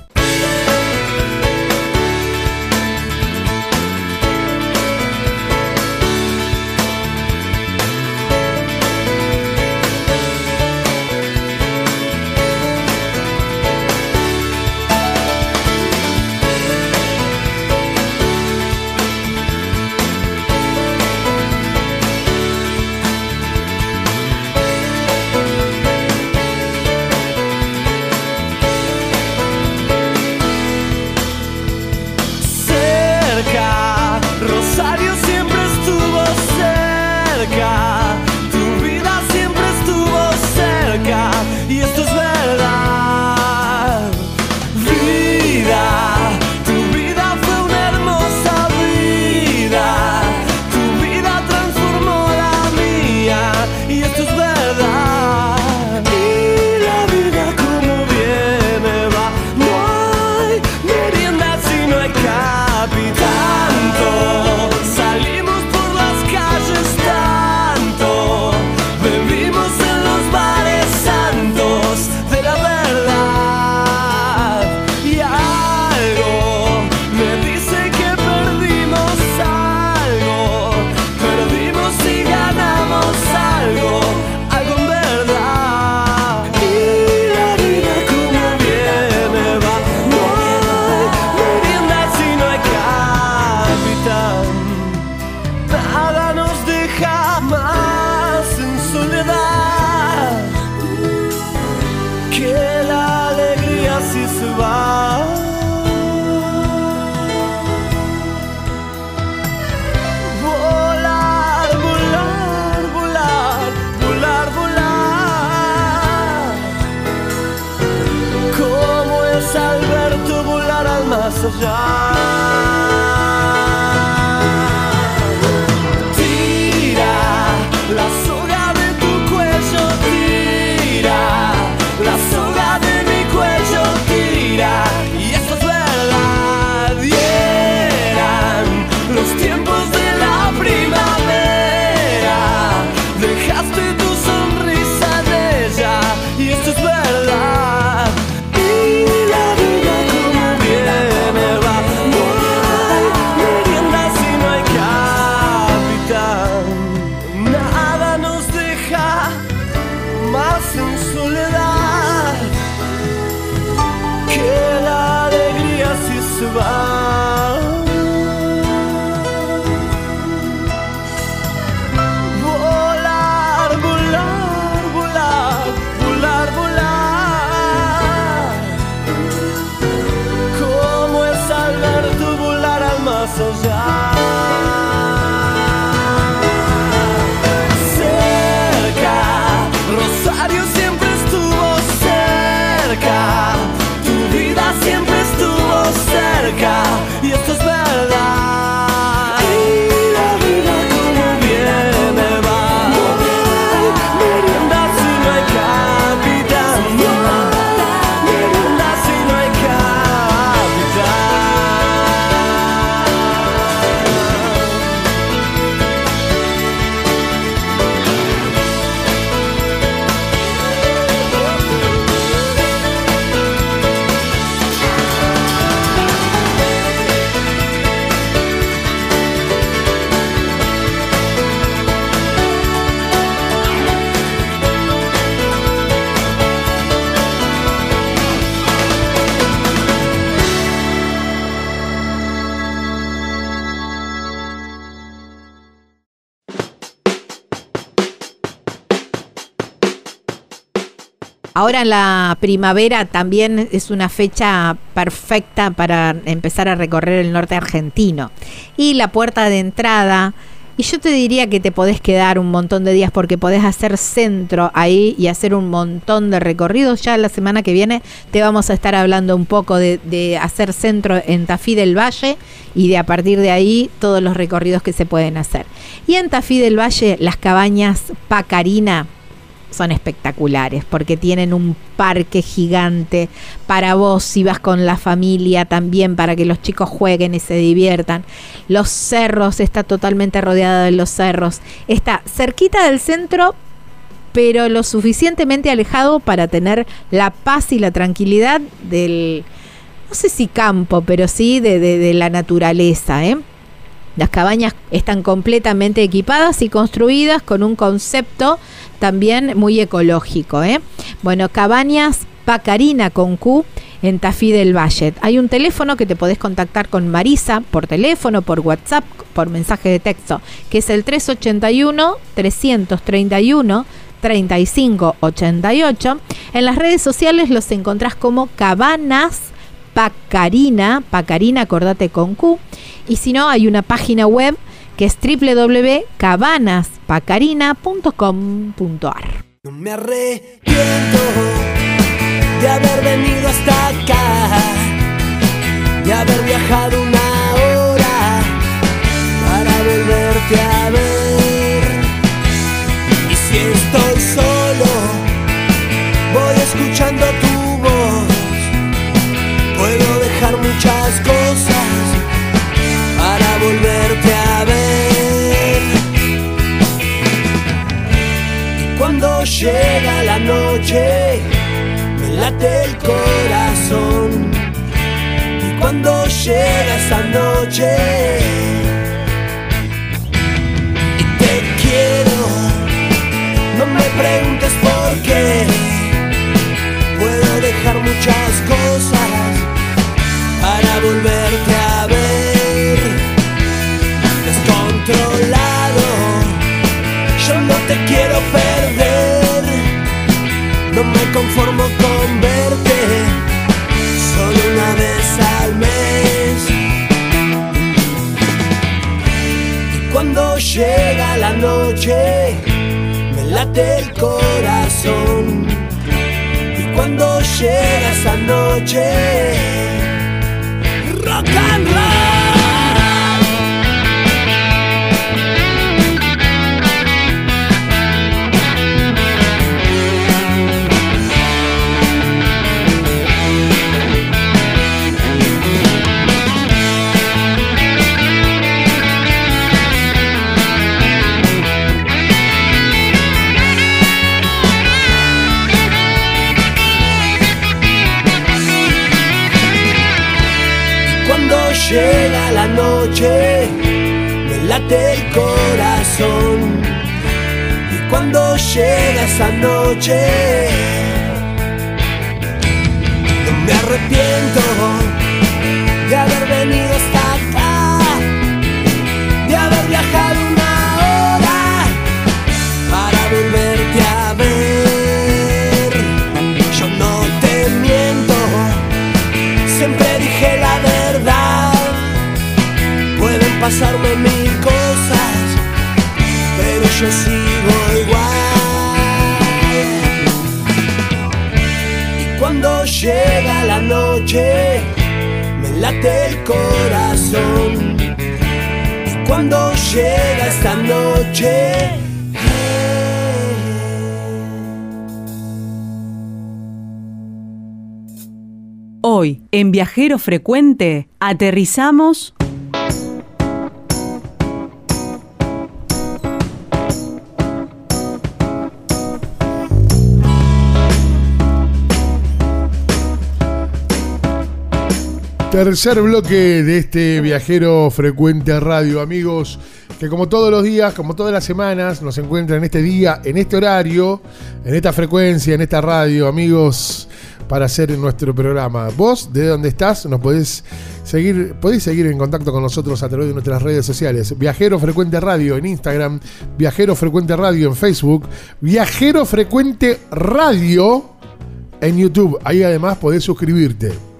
Ahora la primavera también es una fecha perfecta para empezar a recorrer el norte argentino. Y la puerta de entrada, y yo te diría que te podés quedar un montón de días porque podés hacer centro ahí y hacer un montón de recorridos. Ya la semana que viene te vamos a estar hablando un poco de, de hacer centro en Tafí del Valle y de a partir de ahí todos los recorridos que se pueden hacer. Y en Tafí del Valle, las cabañas Pacarina son espectaculares porque tienen un parque gigante para vos si vas con la familia también para que los chicos jueguen y se diviertan. Los cerros, está totalmente rodeada de los cerros. Está cerquita del centro pero lo suficientemente alejado para tener la paz y la tranquilidad del, no sé si campo, pero sí de, de- de la naturaleza. ¿eh? Las cabañas están completamente equipadas y construidas con un concepto también muy ecológico. ¿eh? Bueno, cabañas Pacarina con Q en Tafí del Valle. Hay un teléfono que te podés contactar con Marisa por teléfono, por WhatsApp, por mensaje de texto, que es el 381 331 3588. En las redes sociales los encontrás como Cabanas Pacarina, Pacarina, acordate con Q. Y si no, hay una página web que es www.cabanaspacarina.com.ar. No me arrepiento de haber venido hasta acá, de haber viajado una hora para volverte a ver. Y si estoy solo, voy escuchando tu voz. Puedo dejar muchas cosas cuando llega la noche, me late el corazón. Y cuando llega esa noche, y te quiero, no me preguntes por qué. Puedo dejar muchas cosas para volverte a ver. Descontrolado, yo no te quiero perder. Me conformo con verte solo una vez al mes. Y cuando llega la noche, me late el corazón. Y cuando llega esa noche, rock and roll. Late el corazón. Y cuando llega esa noche, no me arrepiento de haber venido hasta acá, de haber viajado una hora para volverte a ver. Yo no te miento siempre dije la verdad. Pueden pasarme mil yo sigo igual. Y cuando llega la noche, me late el corazón. Y cuando llega esta noche, Hoy, en Viajero Frecuente, aterrizamos Tercer bloque de este viajero frecuente radio, amigos, que como todos los días, como todas las semanas, nos encuentran en este día, en este horario, en esta frecuencia, en esta radio, amigos, para hacer nuestro programa. Vos, de donde estás, nos podés seguir, podéis seguir en contacto con nosotros a través de nuestras redes sociales. Viajero Frecuente Radio en Instagram, Viajero Frecuente Radio en Facebook, Viajero Frecuente Radio en YouTube. Ahí además podés suscribirte.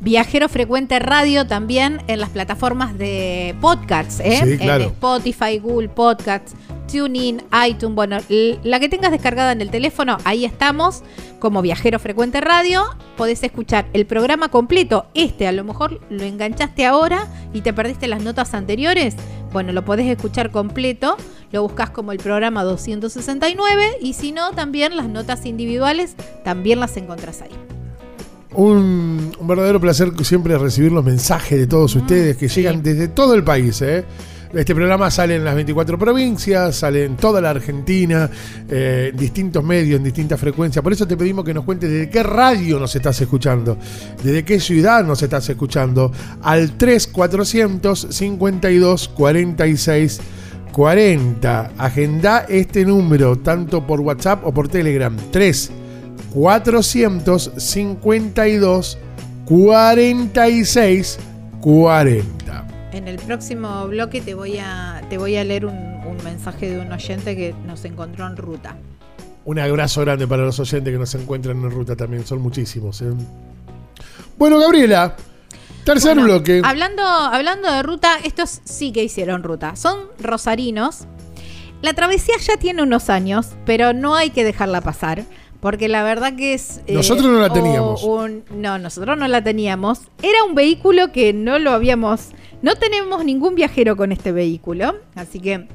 Viajero Frecuente Radio también en las plataformas de podcasts, ¿eh? Sí, claro. En Spotify, Google Podcasts, TuneIn, iTunes, bueno, la que tengas descargada en el teléfono, ahí estamos, como Viajero Frecuente Radio, podés escuchar el programa completo, este a lo mejor lo enganchaste ahora y te perdiste las notas anteriores, bueno, lo podés escuchar completo, lo buscas como el programa 269 y si no, también las notas individuales, también las encontrás ahí. Un, un verdadero placer siempre recibir los mensajes de todos ustedes que llegan desde todo el país. ¿eh? Este programa sale en las 24 provincias, sale en toda la Argentina, eh, en distintos medios, en distintas frecuencias. Por eso te pedimos que nos cuentes desde qué radio nos estás escuchando, desde qué ciudad nos estás escuchando, al 3400 52 46 40. Agenda este número tanto por WhatsApp o por Telegram. 3 452 46 40. En el próximo bloque te voy a, te voy a leer un, un mensaje de un oyente que nos encontró en ruta. Un abrazo grande para los oyentes que nos encuentran en ruta también, son muchísimos. ¿eh? Bueno, Gabriela, tercer Bueno, bloque. Hablando, hablando de ruta, estos sí que hicieron ruta. Son rosarinos. La travesía ya tiene unos años, pero no hay que dejarla pasar. Porque la verdad que es... eh, Nosotros no la teníamos. un- no, nosotros no la teníamos. Era un vehículo que no lo habíamos... No tenemos ningún viajero con este vehículo. Así que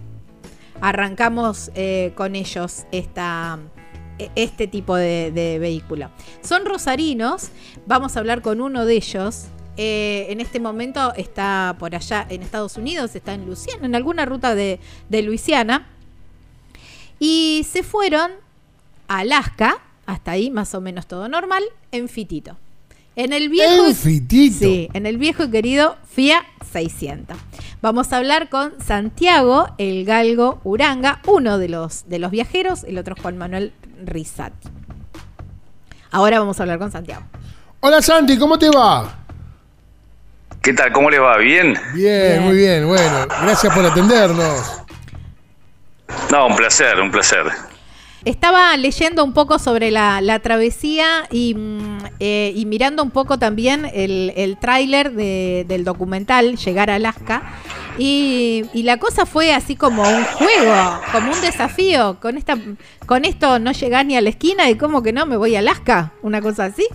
arrancamos eh, con ellos esta, e- este tipo de, de vehículo. Son rosarinos, vamos a hablar con uno de ellos. Eh, en este momento está por allá en Estados Unidos, está en Luisiana, en alguna ruta de, de Luisiana. Y se fueron a Alaska, hasta ahí más o menos todo normal, en Fitito. En el viejo. En Fitito. Sí, en el viejo y querido FIA 600. Vamos a hablar con Santiago, el galgo Uranga, uno de los, de los viajeros, el otro es Juan Manuel Rizati. Ahora vamos a hablar con Santiago. Hola Santi, ¿cómo te va? ¿Qué tal? ¿Cómo le va? ¿Bien? Bien, muy bien, bueno, gracias por atendernos. No, un placer, un placer. Estaba leyendo un poco sobre la, la travesía y, mm, eh, mirando un poco también el, el tráiler de- del documental Llegar a Alaska. Y, y la cosa fue así como un juego, como un desafío. Con, esta, con esto no llegás ni a la esquina y como que no, me voy a Alaska. Una cosa así.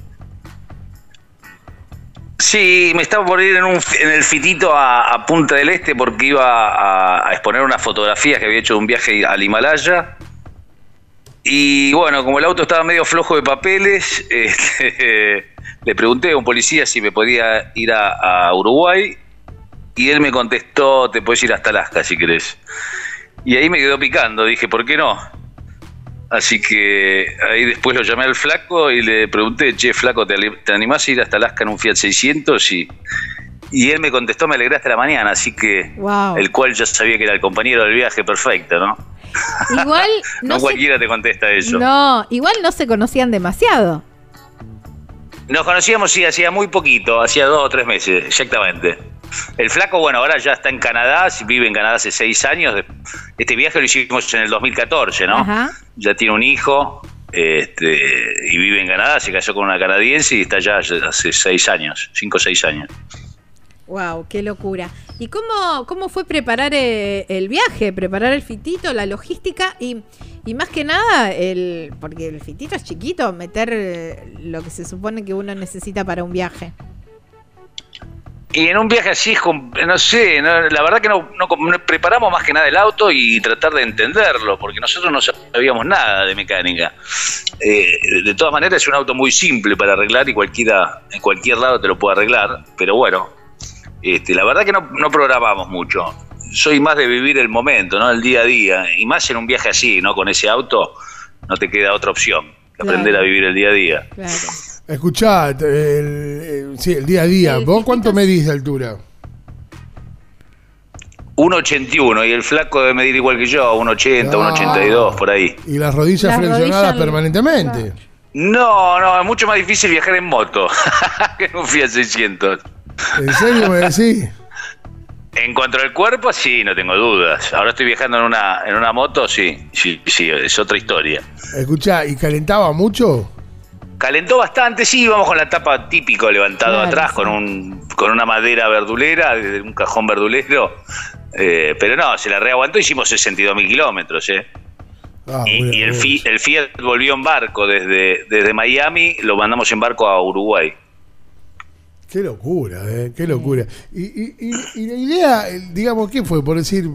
Sí, me estaba por ir en, un, el fitito a, a Punta del Este porque iba a, a exponer unas fotografías que había hecho de un viaje al Himalaya. Y bueno, como el auto estaba medio flojo de papeles, este, le pregunté a un policía si me podía ir a, Uruguay y él me contestó, te puedes ir hasta Alaska si querés. Y ahí me quedó picando, dije, ¿por qué no? Así que ahí después lo llamé al flaco y le pregunté, che, flaco, ¿te, ali- te animás a ir hasta Alaska en un Fiat 600? Y, y él me contestó, me alegraste la mañana, así que Wow. el cual ya sabía que era el compañero del viaje perfecto, ¿no? Igual No, no, se, cualquiera te contesta eso. no, igual no se conocían demasiado. Nos conocíamos, sí, hacía muy poquito, hacía dos o tres meses, exactamente. El flaco, bueno, ahora ya está en Canadá, vive en Canadá hace seis años. Este viaje lo hicimos en el 2014, ¿no? Ajá. Ya tiene un hijo este, y vive en Canadá, se casó con una canadiense y está ya hace seis años, cinco o seis años. Wow, qué locura. ¿Y cómo, cómo fue preparar eh, el viaje, preparar el fitito, la logística y, y más que nada, el porque el fitito es chiquito, meter eh, lo que se supone que uno necesita para un viaje? Y en un viaje así, no sé, no- la verdad que no, no no preparamos más que nada el auto y tratar de entenderlo, porque nosotros no sabíamos nada de mecánica. Eh, de todas maneras es un auto muy simple para arreglar y cualquiera, en cualquier lado te lo puede arreglar, pero bueno, este, la verdad que no, no programamos mucho. Soy más de vivir el momento, ¿no? El día a día, y más en un viaje así, ¿no? Con ese auto no te queda otra opción que aprender Claro. a vivir el día a día. Claro. Escuchá, el, el- sí, el día a día. El ¿Vos cuánto medís de altura? 1,81 y el flaco debe medir igual que yo, 1,80, Ah. 1,82 por ahí. Y las rodillas Las flexionadas rodillas- permanentemente. No, no, es mucho más difícil viajar en moto que en un Fiat 600. ¿En serio me decís? En cuanto al cuerpo, sí, no tengo dudas. Ahora estoy viajando en una, en una moto, sí, sí, sí, es otra historia. Escuchá, ¿y calentaba mucho? Calentó bastante, sí, vamos con la tapa típico levantado Claro, atrás sí. con un con una madera verdulera, un cajón verdulero. Eh, pero no, se la reaguantó, hicimos 62 mil kilómetros, ¿eh? Ah, Y, el, bueno. Fi- el Fiat volvió en barco desde, desde Miami, lo mandamos en barco a Uruguay. Qué locura, ¿eh? Qué locura. Y, y- y- y la idea, digamos, ¿qué fue? Por decir,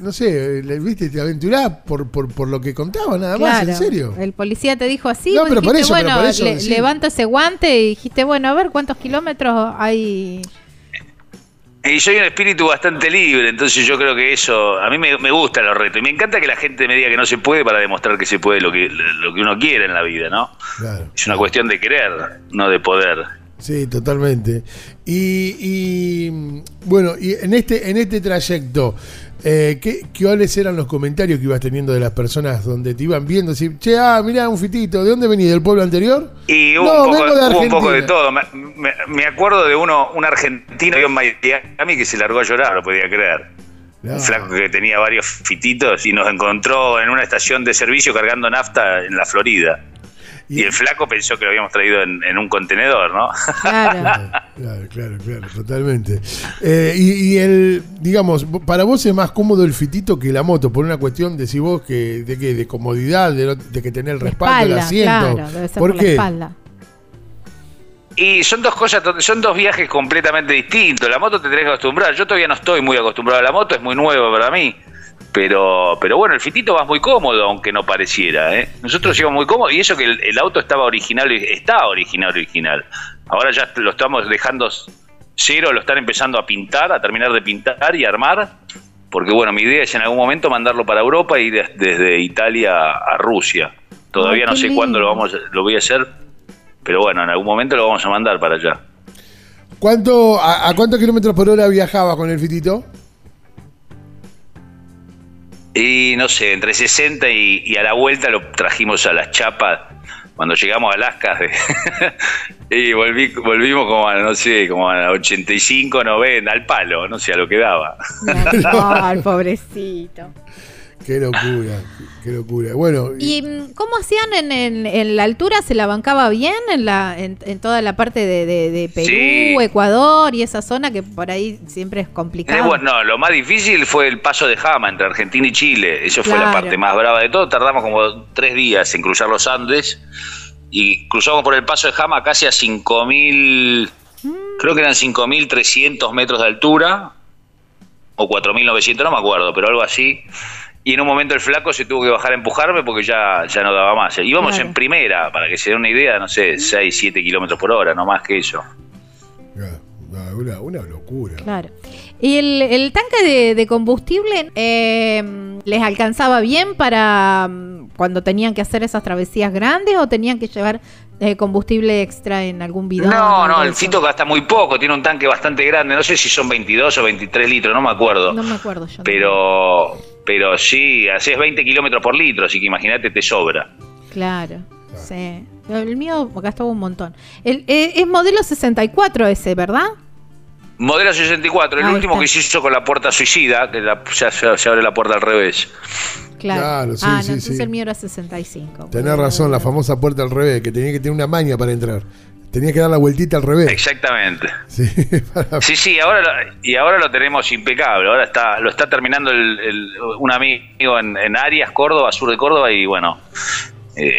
no sé, ¿viste? Te aventurás por, por, por lo que contaba, nada más. ¿en serio? El policía te dijo así, No, pero por dijiste, eso, pero bueno, por eso, le- sí. levanta ese guante y dijiste, bueno, a ver cuántos kilómetros hay. Y soy un espíritu bastante libre, entonces yo creo que eso, a mí me, me gustan los retos. Y me encanta que la gente me diga que no se puede para demostrar que se puede lo que, lo que uno quiere en la vida, ¿no? Claro. Es una cuestión de querer, no de poder. Sí, totalmente. Y, y, bueno, y en este, en este trayecto, eh, ¿qué, ¿cuáles eran los comentarios que ibas teniendo de las personas donde te iban viendo? Decir, che, ah, mirá, un fitito, ¿de dónde venís? ¿Del pueblo anterior? Y hubo, No, un, poco, vengo de hubo un poco de todo. Me, me- me acuerdo de uno, un argentino que en Miami que se largó a llorar, no podía creer. Un flaco que tenía varios fititos y nos encontró en una estación de servicio cargando nafta en la Florida. Y, el flaco pensó que lo habíamos traído en, en un contenedor, ¿no? Claro. Claro, claro, claro, totalmente. Eh, y, y el, digamos, para vos es más cómodo el fitito que la moto, por una cuestión de si vos que, de que, de comodidad, de, no- de que tener el respaldo espalda, asiento. claro, debe ser ¿Por por, la qué? espalda. Y son dos cosas, son dos viajes completamente distintos. La moto te tenés que acostumbrar. Yo todavía no estoy muy acostumbrado a la moto, es muy nueva para mí. Pero, pero bueno, el fitito va muy cómodo, aunque no pareciera. ¿eh? Nosotros íbamos muy cómodos y eso que el, el auto estaba original, está original, original. Ahora ya lo estamos dejando cero, lo están empezando a pintar, a terminar de pintar y armar. Porque bueno, mi idea es en algún momento mandarlo para Europa y de- desde Italia a Rusia. Todavía Ay, no sé lindo. cuándo lo vamos, a- lo voy a hacer, pero bueno, en algún momento lo vamos a mandar para allá. ¿Cuánto, a, a cuántos kilómetros por hora viajaba con el fitito? Y no sé, entre 60 y, y a la vuelta lo trajimos a las chapas cuando llegamos a Alaska. y volví, volvimos como a, no sé, como a 85, 90, al palo, no sé, a lo que daba. Ay, pobrecito. Qué locura, qué locura. Bueno, ¿Y mm, cómo hacían en, en- en la altura? ¿Se la bancaba bien en, la, en, en toda la parte de, de- de Perú, Sí. Ecuador y esa zona que por ahí siempre es Eh, complicado? bueno, no, lo más difícil fue el paso de Jama entre Argentina y Chile. Eso fue la parte más brava de todo. Tardamos como tres días en cruzar los Andes y cruzamos por el paso de Jama casi a 5.000, creo que eran 5.300 metros de altura o 4.900, no me acuerdo, pero algo así. Y en un momento el flaco se tuvo que bajar a empujarme porque ya, ya no daba más. Íbamos Claro. en primera, para que se dé una idea, no sé, 6, 7 kilómetros por hora, no más que eso. ah, ah, una, una locura. Claro. ¿Y el, el tanque de, de combustible eh, les alcanzaba bien para mm, cuando tenían que hacer esas travesías grandes o tenían que llevar eh, combustible extra en algún bidón? No, no, el? Fito gasta muy poco, tiene un tanque bastante grande, no sé si son 22 o 23 litros, no me acuerdo. No me acuerdo yo. Pero, pero sí, haces 20 kilómetros por litro, así que imagínate, te sobra. Claro, sí. El mío gastaba un montón. El, eh, es modelo 64 ese, ¿verdad? Modelo 64, el Ahí último está. que se hizo con la puerta suicida, que la- ya se, se abre la puerta al revés. Claro. Claro, sí, ah, no, sí, entonces el mío era 65. Tenés razón, la famosa puerta al revés, que tenía que tener una maña para entrar. Tenía que dar la vueltita al revés. Exactamente. Sí, para- Sí, sí, ahora lo- y ahora lo tenemos impecable. Ahora está lo está terminando el- el- un amigo en, en Arias, Córdoba, sur de Córdoba, y bueno, eh,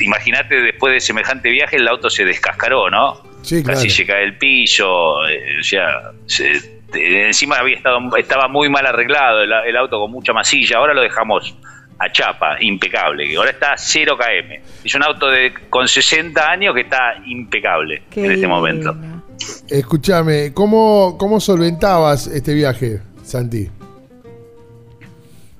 imagínate después de semejante viaje el auto se descascaró, ¿no? Sí, claro. Casi se cae el piso, eh, o sea, se- te- encima había estado estaba muy mal arreglado el, el auto con mucha masilla. Ahora lo dejamos a chapa, impecable. que Ahora está a 0 km. Es un auto de con 60 años que está impecable Qué en este momento. Escúchame, ¿cómo, ¿cómo solventabas este viaje, Santi?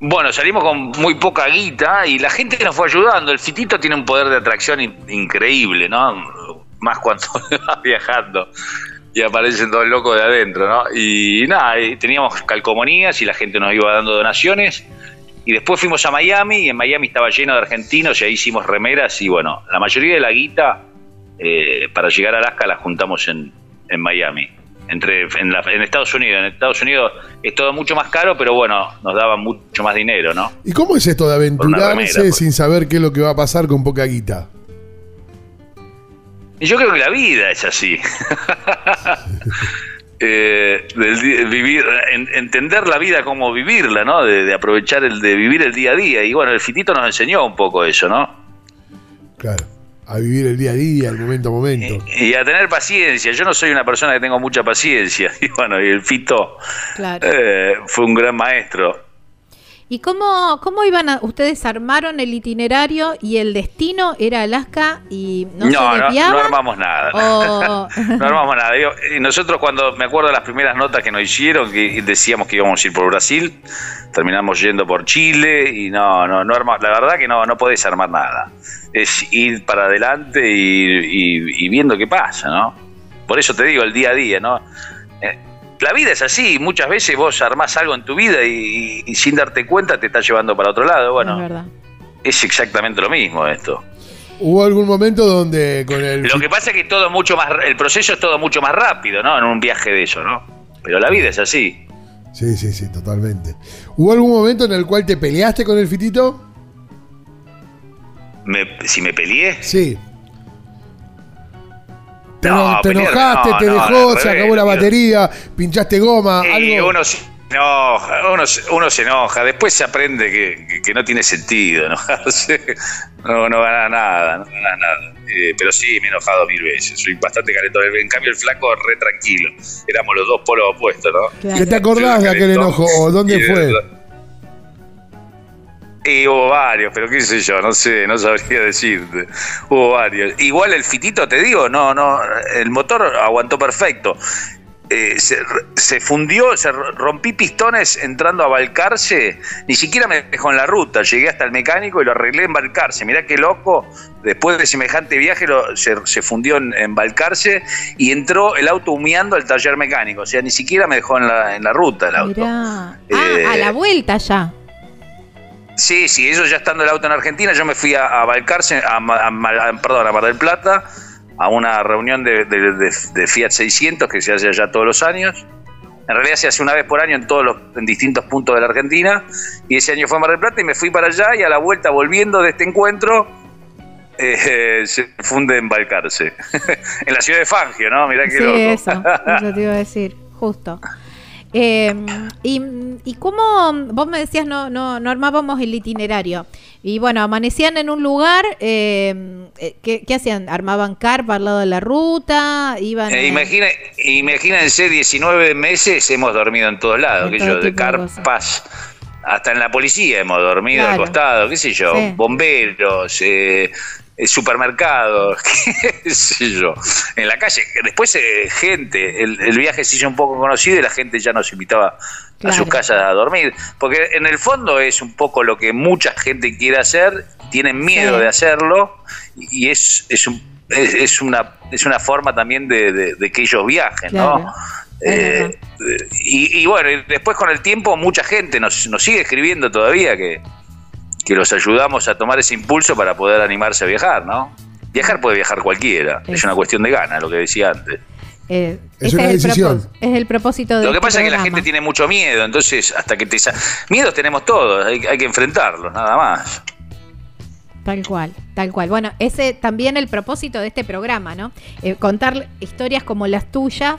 Bueno, salimos con muy poca guita y la gente nos fue ayudando. El fitito tiene un poder de atracción in- increíble, ¿no? Más cuando vas viajando y aparecen todos locos de adentro, ¿no? Y nada, y teníamos calcomanías y la gente nos iba dando donaciones. Y después fuimos a Miami y en Miami estaba lleno de argentinos y ahí hicimos remeras y bueno, la mayoría de la guita eh, para llegar a Alaska la juntamos en, en Miami. entre en, la- en Estados Unidos. En Estados Unidos es todo mucho más caro, pero bueno, nos daban mucho más dinero, ¿no? ¿Y cómo es esto de aventurarse remera, pues. sin saber qué es lo que va a pasar con poca guita? Y yo creo que la vida es así. Eh, del vivir, en- entender la vida como vivirla, ¿no? De, de aprovechar el de vivir el día a día. Y bueno, el fitito nos enseñó un poco eso, ¿no? Claro, a vivir el día a día, el momento a momento. Y a tener paciencia. Yo no soy una persona que tengo mucha paciencia. Y bueno, y el fito Claro. eh, fue un gran maestro. ¿Y cómo, cómo iban a, ustedes armaron el itinerario y el destino era Alaska y no, No, se no, desviaban? no armamos nada. O- No armamos nada. Digo, y nosotros cuando me acuerdo de las primeras notas que nos hicieron, que decíamos que íbamos a ir por Brasil, terminamos yendo por Chile y no, no, no arma- la verdad que no, no podés armar nada. Es ir para adelante y, y- y viendo qué pasa, ¿no? Por eso te digo, el día a día, ¿no? Eh, la vida es así, muchas veces vos armás algo en tu vida y, y sin darte cuenta te está llevando para otro lado. es Bueno, verdad. es exactamente lo mismo esto. ¿Hubo algún momento donde con el... Lo que pasa es que todo mucho más, el proceso es todo mucho más rápido, ¿no? En un viaje de eso, ¿no? Pero la vida es así. Sí, sí, sí, totalmente. ¿Hubo algún momento en el cual te peleaste con el fitito? Me- si me peleé, Sí. Te, No, enojaste, no, te no, dejó, se revés, acabó la no, batería, pinchaste goma, y algo. uno se enoja, uno, se- uno se enoja, después se aprende que, que- que no tiene sentido enojarse, no, no gana nada, no gana nada. Eh, pero sí, me he enojado mil veces, soy bastante calentón. En cambio, el flaco re tranquilo, éramos los dos polos opuestos, ¿no? Claro. ¿Qué te acordás de aquel enojo o dónde fue? Y hubo varios, pero qué sé yo, no sé, no sabría decirte. Hubo varios. Igual el fitito, te digo, no, no, el motor aguantó perfecto. Eh, se, se fundió, se ro- rompí pistones entrando a Balcarce, ni siquiera me dejó en la ruta, llegué hasta el mecánico y lo arreglé en Balcarce. Mirá qué loco, después de semejante viaje lo- se, se fundió en, en Balcarce y entró el auto humeando al taller mecánico, o sea, ni siquiera me dejó en la, en la ruta el auto. Mirá. Eh, Ah, a la vuelta ya. Sí, sí, ellos ya estando el auto en Argentina, yo me fui a, a Balcarce, a, a perdón, a Mar del Plata, a una reunión de, de- de- de Fiat 600 que se hace allá todos los años. En realidad se hace una vez por año en todos los en distintos puntos de la Argentina. Y ese año fue a Mar del Plata y me fui para allá y a la vuelta volviendo de este encuentro eh, se funde en Balcarce. en la ciudad de Fangio, ¿no? Mirá qué Sí, loco. eso, eso te iba a decir, justo. Eh, y, y cómo, vos me decías, no, no, no armábamos el itinerario. Y bueno, amanecían en un lugar, eh, eh, ¿qué, qué hacían? ¿Armaban carpa al lado de la ruta? ¿Iban Eh, imagine- imagínense, 19 meses hemos dormido en todos lados, En todo yo, de carpas, hasta en la policía hemos dormido Claro. acostado, qué sé yo, Sí. bomberos, eh, supermercados, qué sé yo, en la calle. Después eh, gente, el, el viaje se hizo un poco conocido y la gente ya nos invitaba a sus casas a dormir, porque en el fondo es un poco lo que mucha gente quiere hacer, tienen miedo Sí. de hacerlo y es, es, un- es, es una, es una forma también de, de- de que ellos viajen, Claro. ¿no? Eh, eh, y, y bueno, después con el tiempo mucha gente nos, nos sigue escribiendo todavía que, que los ayudamos a tomar ese impulso para poder animarse a viajar, ¿no? Viajar puede viajar cualquiera, es Es- una cuestión de gana, lo que decía antes. eh, Es una el decisión. propós- es el propósito de Lo que este pasa es que la gente tiene mucho miedo, entonces hasta que te... sa- Miedos tenemos todos, hay, hay que enfrentarlos, nada más. Tal cual, tal cual. Bueno, ese también el propósito de este programa, ¿no? Eh, contar historias como las tuyas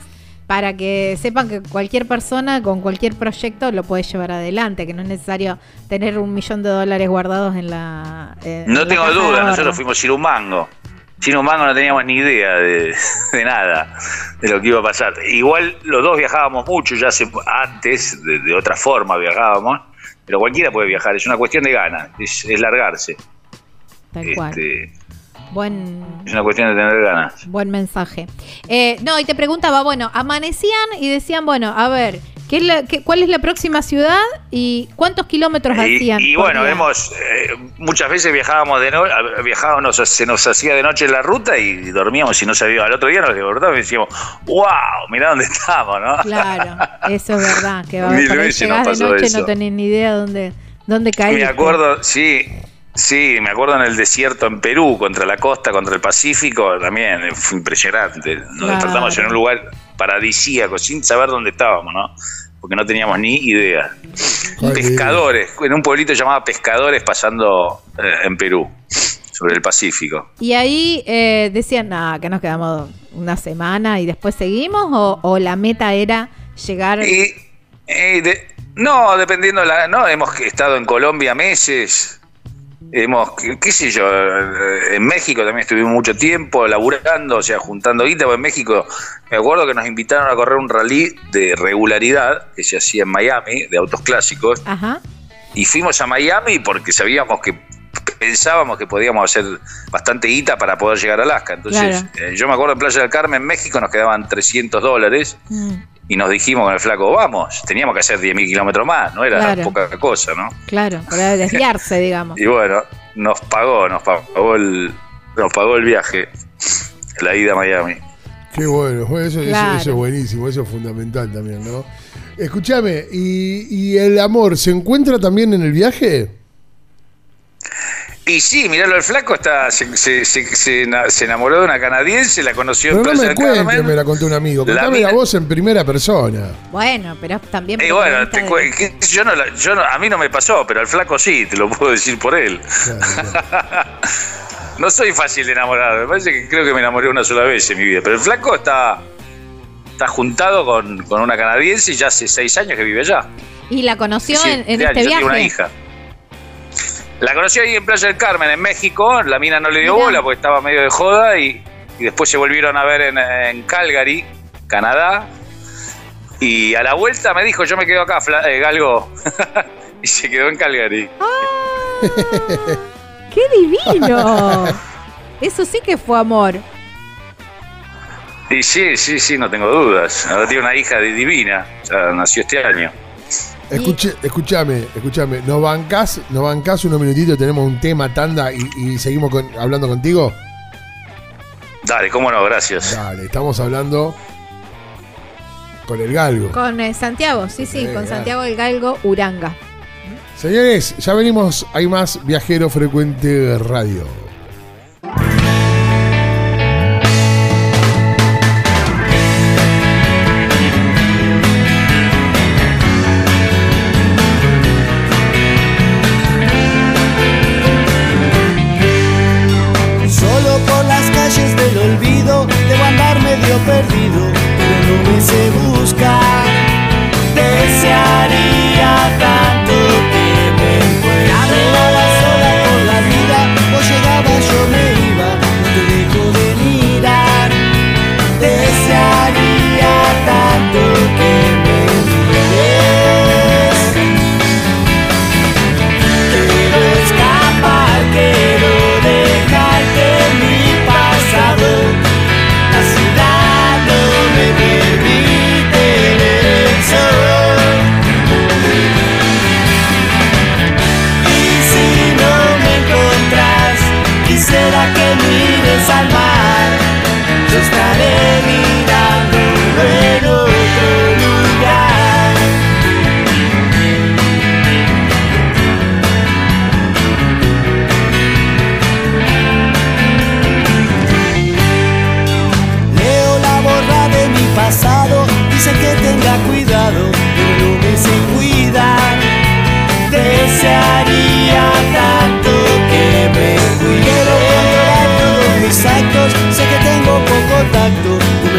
para que sepan que cualquier persona con cualquier proyecto lo puede llevar adelante, que no es necesario tener un millón de dólares guardados en la... eh, No tengo duda, nosotros fuimos sin un mango. Sin un mango no teníamos ni idea de, de nada, de lo que iba a pasar. Igual los dos viajábamos mucho, ya hace, antes, de, de otra forma viajábamos, pero cualquiera puede viajar, es una cuestión de ganas, es, es largarse. Tal cual. Buen, es una cuestión de tener ganas. buen mensaje. Eh, no, y te preguntaba, bueno, amanecían y decían, bueno, a ver, ¿qué es la- qué- ¿cuál es la próxima ciudad y cuántos kilómetros Y, hacían? y bueno, día? hemos, eh, muchas veces viajábamos de noche, viajábamos, se nos hacía de noche la ruta y dormíamos y no sabíamos. Al otro día nos despertábamos y decíamos, wow, mirá dónde estamos, ¿no? Claro, eso es verdad. Que va, nos de noche eso. no tenés ni idea dónde, dónde caíste. Me acuerdo, sí, sí, me acuerdo en el desierto en Perú, contra la costa, contra el Pacífico, también eh, fue impresionante. Nos Claro. despertamos en un lugar paradisíaco, sin saber dónde estábamos, ¿no? Porque no teníamos ni idea. Ay, Pescadores, en un pueblito llamado Pescadores pasando eh, en Perú, sobre el Pacífico. Y ahí eh, decían, nada, que nos quedamos una semana y después seguimos, o, o la meta era llegar. Y, de- no, dependiendo, la, no, hemos estado en Colombia meses, hemos, qué, sé yo, eh, en México también estuvimos mucho tiempo laburando, o sea, juntando guita, en México me acuerdo que nos invitaron a correr un rally de regularidad que se hacía en Miami, de autos clásicos, Ajá. y fuimos a Miami porque sabíamos que pensábamos que podíamos hacer bastante guita para poder llegar a Alaska. Entonces, eh, yo me acuerdo en Playa del Carmen, México, nos quedaban 300 dólares Mm, y nos dijimos con el flaco, vamos, teníamos que hacer 10.000 kilómetros más, no era Claro. poca cosa, ¿no? claro, para desviarse, digamos. Y bueno, nos pagó, nos pagó el, nos pagó el viaje, la ida a Miami. Qué bueno, bueno, eso, eso es buenísimo, eso es fundamental también, ¿no? Escúchame, ¿y, y el amor se encuentra también en el viaje? Y sí, miralo, el flaco está, se, se, se- se ena- se enamoró de una canadiense, la conoció Pero en no Playa me Carmen. me la contó un amigo. La Contame la, mina- voz en primera persona. Bueno, pero también. Y bueno, te de- yo no, la- yo no- a mí no me pasó, pero al flaco sí, te lo puedo decir por él. no soy fácil de enamorar, me parece que creo que me enamoré una sola vez en mi vida, pero el flaco está, está juntado con, con una canadiense y ya hace seis años que vive allá. Y la conoció en, en años, este ya viaje. tiene una hija. La conoció ahí en Playa del Carmen, en México. La mina no le dio Mirá. bola porque estaba medio de joda y, y después se volvieron a ver en, en Calgary, Canadá. Y a la vuelta me dijo, yo me quedo acá, Fla- eh, Galgo. y se quedó en Calgary. ¡Qué divino! Eso sí que fue amor. Y sí, sí, sí, no tengo dudas. Ahora tiene una hija divina. Ya nació este año. Escuche, escúchame, escúchame. ¿Nos bancás, ¿Nos bancás unos minutitos? Tenemos un tema, tanda, y, y seguimos con- hablando contigo. Dale, cómo no, gracias. Dale, estamos hablando con el galgo. Con eh, Santiago, sí, sí, Sí, con. Santiago el Galgo Uranga. Señores, ya venimos. Hay más Viajero Frecuente Radio. Andar medio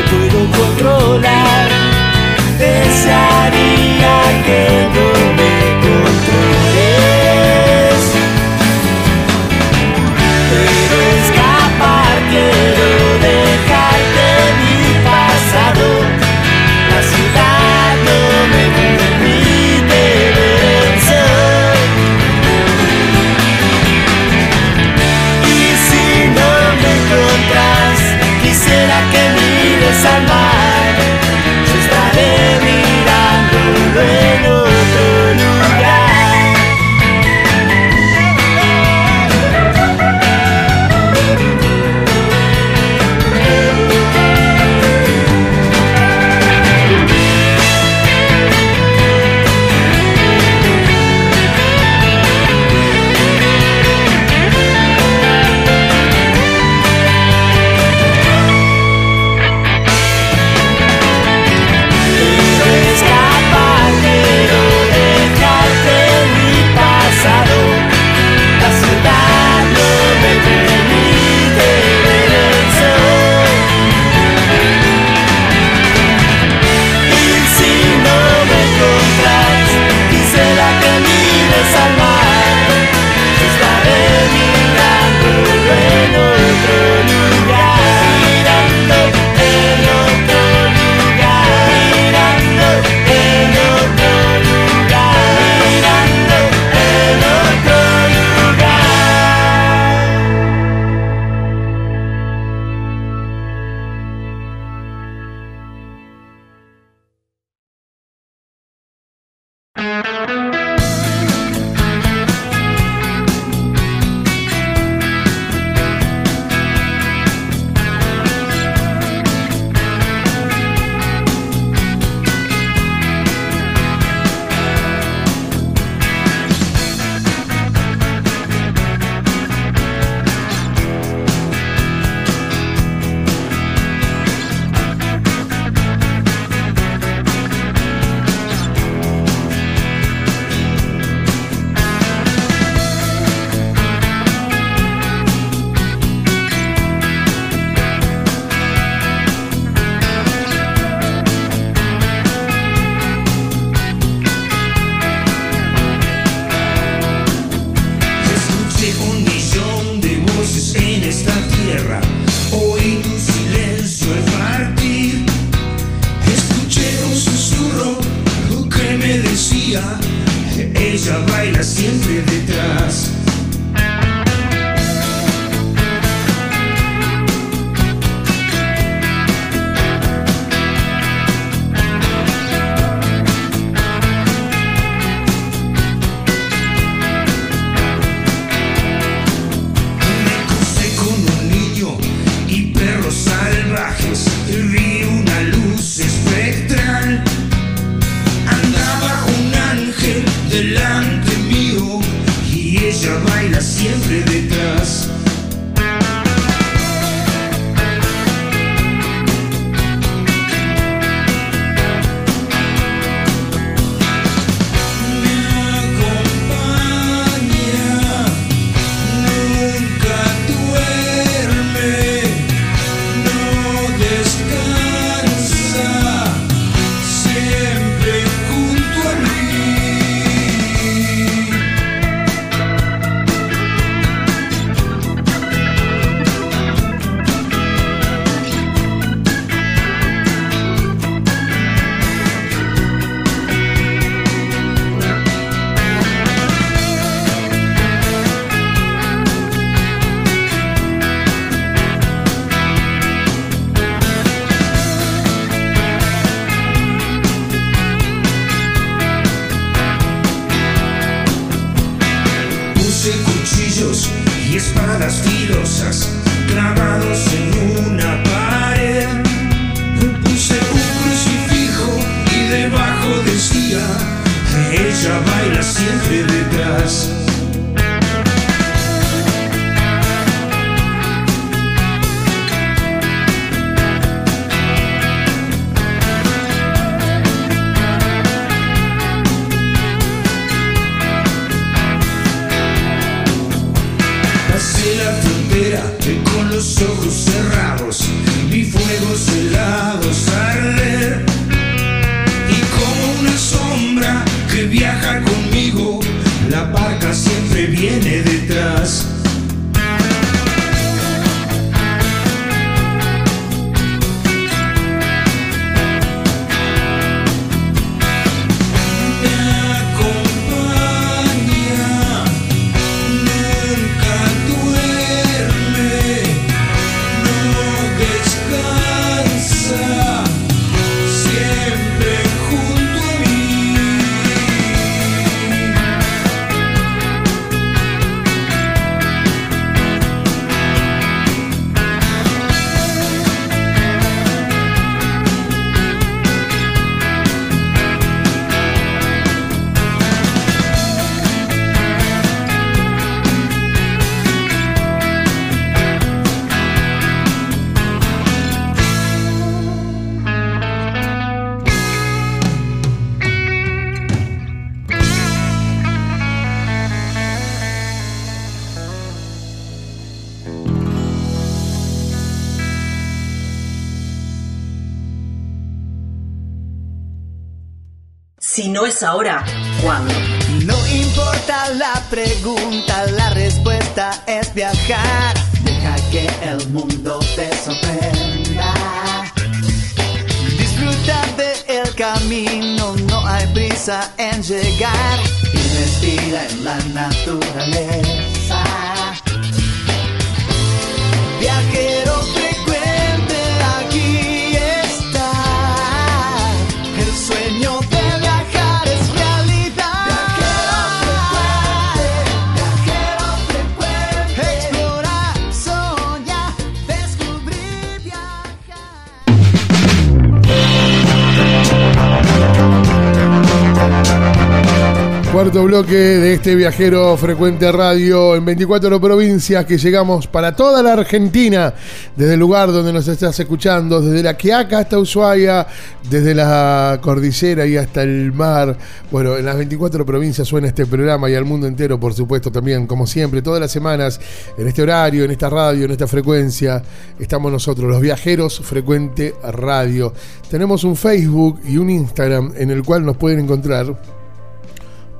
puedo controlar. Desearía que que llegar. Y respira en la naturaleza. Cuarto bloque de este viajero frecuente radio en 24 provincias que llegamos para toda la Argentina, desde el lugar donde nos estás escuchando, desde la Quiaca hasta Ushuaia, desde la cordillera y hasta el mar. Bueno, en las 24 provincias suena este programa y al mundo entero, por supuesto, también, como siempre, todas las semanas, en este horario, en esta radio, en esta frecuencia, estamos nosotros, los viajeros frecuente radio. Tenemos un Facebook y un Instagram en el cual nos pueden encontrar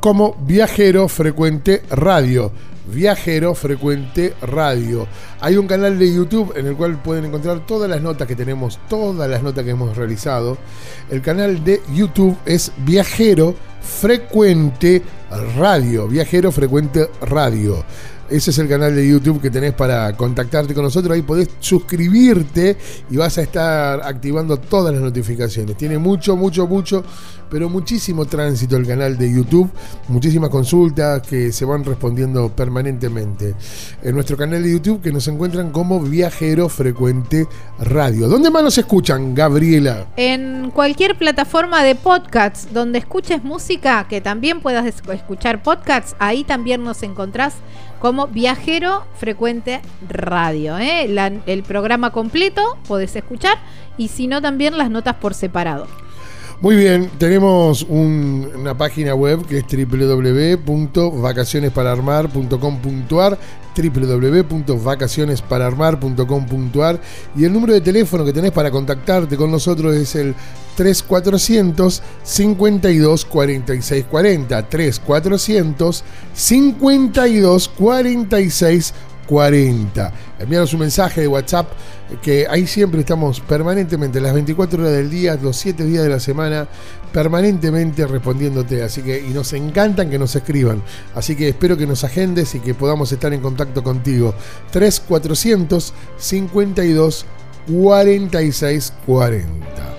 como Viajero Frecuente Radio. Viajero Frecuente Radio. Hay un canal de YouTube en el cual pueden encontrar todas las notas que tenemos, todas las notas que hemos realizado. El canal de YouTube es Viajero Frecuente Radio. Viajero Frecuente Radio. Ese es el canal de YouTube que tenés para contactarte con nosotros. Ahí podés suscribirte y vas a estar activando todas las notificaciones. Tiene mucho, mucho, mucho, pero muchísimo tránsito el canal de YouTube. Muchísimas consultas que se van respondiendo permanentemente. En nuestro canal de YouTube que nos encuentran como Viajero Frecuente Radio. ¿Dónde más nos escuchan, Gabriela? En cualquier plataforma de podcasts donde escuches música, que también puedas es- escuchar podcasts, ahí también nos encontrás como Viajero Frecuente Radio. ¿eh? El programa completo podés escuchar y si no también las notas por separado. Muy bien, tenemos un- una página web que es www.vacacionespararmar.com.ar www.vacacionespararmar.com.ar y el número de teléfono que tenés para contactarte con nosotros es el 3400 52 46 40 3400 52 46 40. Envíanos un mensaje de WhatsApp que ahí siempre estamos permanentemente, las 24 horas del día, los 7 días de la semana, permanentemente respondiéndote. Así que, y nos encantan que nos escriban. Así que espero que nos agendes y que podamos estar en contacto contigo. 3400 52 46 40.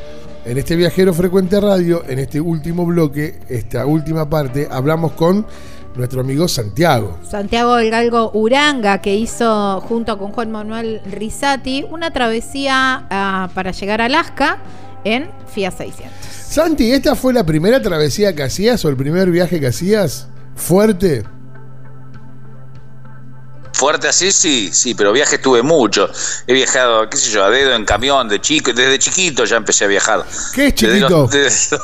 En este viajero frecuente radio, en este último bloque, esta última parte, hablamos con nuestro amigo Santiago. Santiago del Galgo Uranga, que hizo junto con Juan Manuel Risati una travesía ah, para llegar a Alaska en Fiat 600. Santi, ¿esta fue la primera travesía que hacías o el primer viaje que hacías? Fuerte. Fuerte así, sí, sí, pero viajes tuve mucho. He viajado, qué sé yo, a dedo en camión, de chico, desde chiquito ya empecé a viajar. ¿Qué es Desde chiquito? los, desde,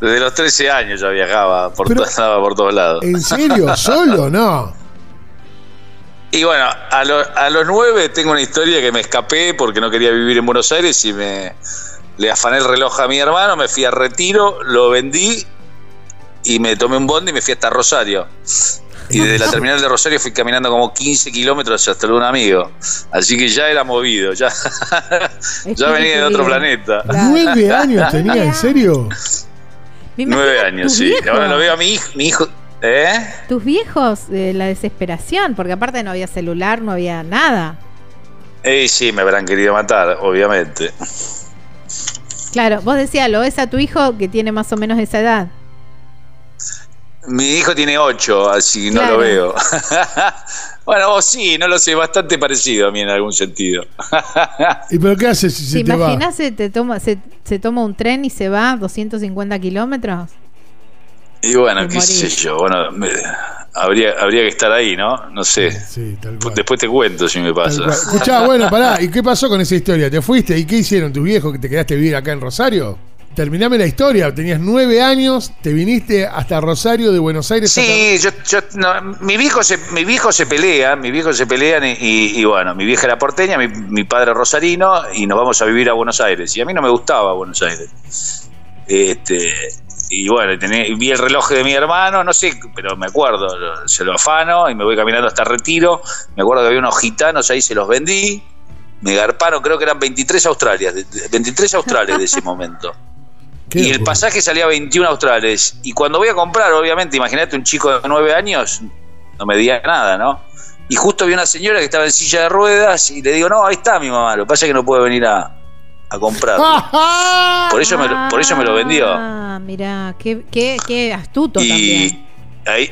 desde los 13 años ya viajaba, por, Pero- andaba por todos lados. ¿En serio? ¿Solo? No. Y bueno, a, lo- a los 9 tengo una historia que me escapé porque no quería vivir en Buenos Aires y me le afané el reloj a mi hermano, me fui a retiro, lo vendí y me tomé un bondi y me fui hasta Rosario. Y desde la terminal de Rosario fui caminando como 15 kilómetros hasta un amigo. Así que ya era movido, ya, ya venía de otro planeta. ¿Nueve años tenía? ¿En serio? Nueve años, tus sí. viejos. Ahora lo veo a mi hijo. Mi hijo ¿Eh? Tus viejos, eh, la desesperación, porque aparte no había celular, no había nada. Eh, sí, me habrán querido matar, obviamente. Claro, vos decías, lo ves a tu hijo que tiene más o menos esa edad. Mi hijo tiene ocho, así no Claro. lo veo. bueno, vos sí, no lo sé, bastante parecido a mí en algún sentido. ¿Y pero qué haces si se ¿Te te va? imaginas se, te toma, se, se toma un tren y se va 250 kilómetros? y bueno, Te qué sé yo, bueno, me- habría, habría que estar ahí, ¿no? No sé. Después te cuento si me pasa. Escuchá, bueno, pará. ¿Y qué pasó con esa historia? ¿Te fuiste? ¿Y qué hicieron tus viejos que te quedaste a vivir acá en Rosario? Terminame la historia. Tenías nueve años, te viniste hasta Rosario de Buenos Aires. Sí, yo, yo- no, mi viejo se, mi viejo se pelea, mi viejo se pelean y, y- y bueno, mi vieja era porteña, mi, mi padre rosarino y nos vamos a vivir a Buenos Aires. Y a mí no me gustaba Buenos Aires. Este, y bueno, vi el reloj de mi hermano, no sé, pero me acuerdo, se lo afano y me voy caminando hasta Retiro. Me acuerdo que había unos gitanos ahí, se los vendí. Me garparon, creo que eran 23 australias, de- de- 23 australes de ese momento. Y el pasaje salía a 21 australes. Y cuando voy a comprar, obviamente, imagínate un chico de 9 años, no me diga nada, ¿no? Y justo vi una señora que estaba en silla de ruedas y le digo, no, ahí está mi mamá, lo que pasa es que no puede venir a, a comprar. Por eso me, lo- por eso me lo vendió. Ah, mira, qué, qué, qué astuto Y también. ahí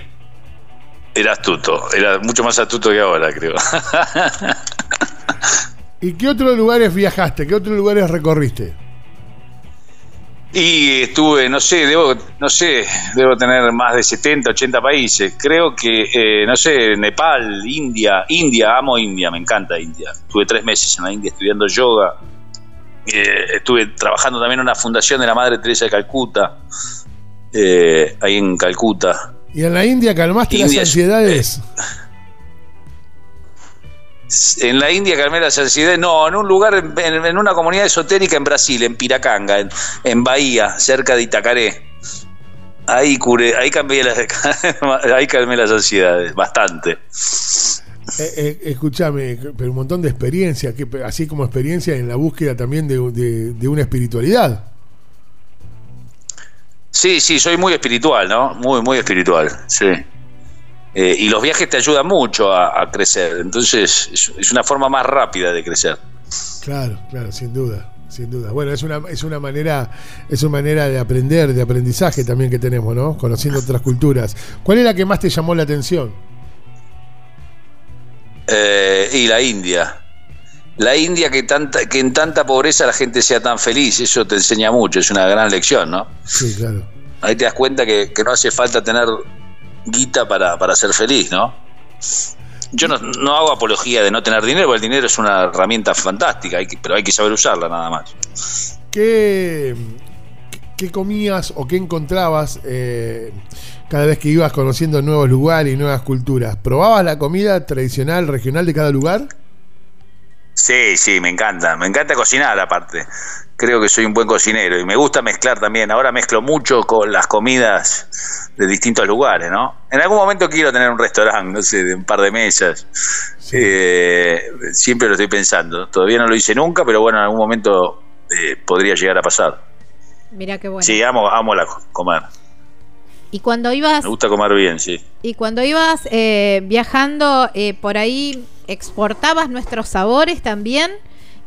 era astuto, era mucho más astuto que ahora, creo. ¿Y qué otros lugares viajaste? ¿Qué otros lugares recorriste? Y estuve, no sé, debo, no sé, debo tener más de 70, 80 países. Creo que, eh, no sé, Nepal, India, India, amo India, me encanta India. Estuve tres meses en la India estudiando yoga. Eh, estuve trabajando también en una fundación de la Madre Teresa de Calcuta, eh, ahí en Calcuta. ¿Y en la India calmaste India las es- ansiedades? En la India calmé las ansiedades, no, en un lugar, en, en una comunidad esotérica en Brasil, en Piracanga, en, en Bahía, cerca de Itacaré. Ahí curé, ahí cambié las, ahí calmé las ansiedades, bastante. Eh, eh, escúchame, pero un montón de experiencia, que, así como experiencia en la búsqueda también de, de- de una espiritualidad. Sí, sí, soy muy espiritual, ¿no? Muy, muy espiritual, sí. Eh, y los viajes te ayudan mucho a, a crecer, entonces es, es una forma más rápida de crecer. Claro, claro, sin duda, sin duda. Bueno, es una, es una manera, es una manera de aprender, de aprendizaje también que tenemos, ¿no? Conociendo otras culturas. ¿Cuál es la que más te llamó la atención? Eh, y la India. La India que, tanta, que en tanta pobreza la gente sea tan feliz, eso te enseña mucho, es una gran lección, ¿no? Sí, claro. Ahí te das cuenta que, que no hace falta tener guita para, para ser feliz, ¿no? Yo no, no hago apología de no tener dinero, porque el dinero es una herramienta fantástica, hay que- pero hay que saber usarla nada más. ¿Qué, qué comías o qué encontrabas eh, cada vez que ibas conociendo nuevos lugares y nuevas culturas? ¿Probabas la comida tradicional, regional de cada lugar? Sí, sí, me encanta. Me encanta cocinar aparte. Creo que soy un buen cocinero y me gusta mezclar también. Ahora mezclo mucho con las comidas de distintos lugares, ¿no? En algún momento quiero tener un restaurante, no sé, de un par de mesas. Eh, siempre lo estoy pensando. Todavía no lo hice nunca, pero bueno, en algún momento eh, podría llegar a pasar. Mira qué bueno. Sí, amo, amo la co- comer. Y cuando ibas Me gusta comer bien, sí. y cuando ibas eh, viajando eh, por ahí exportabas nuestros sabores también,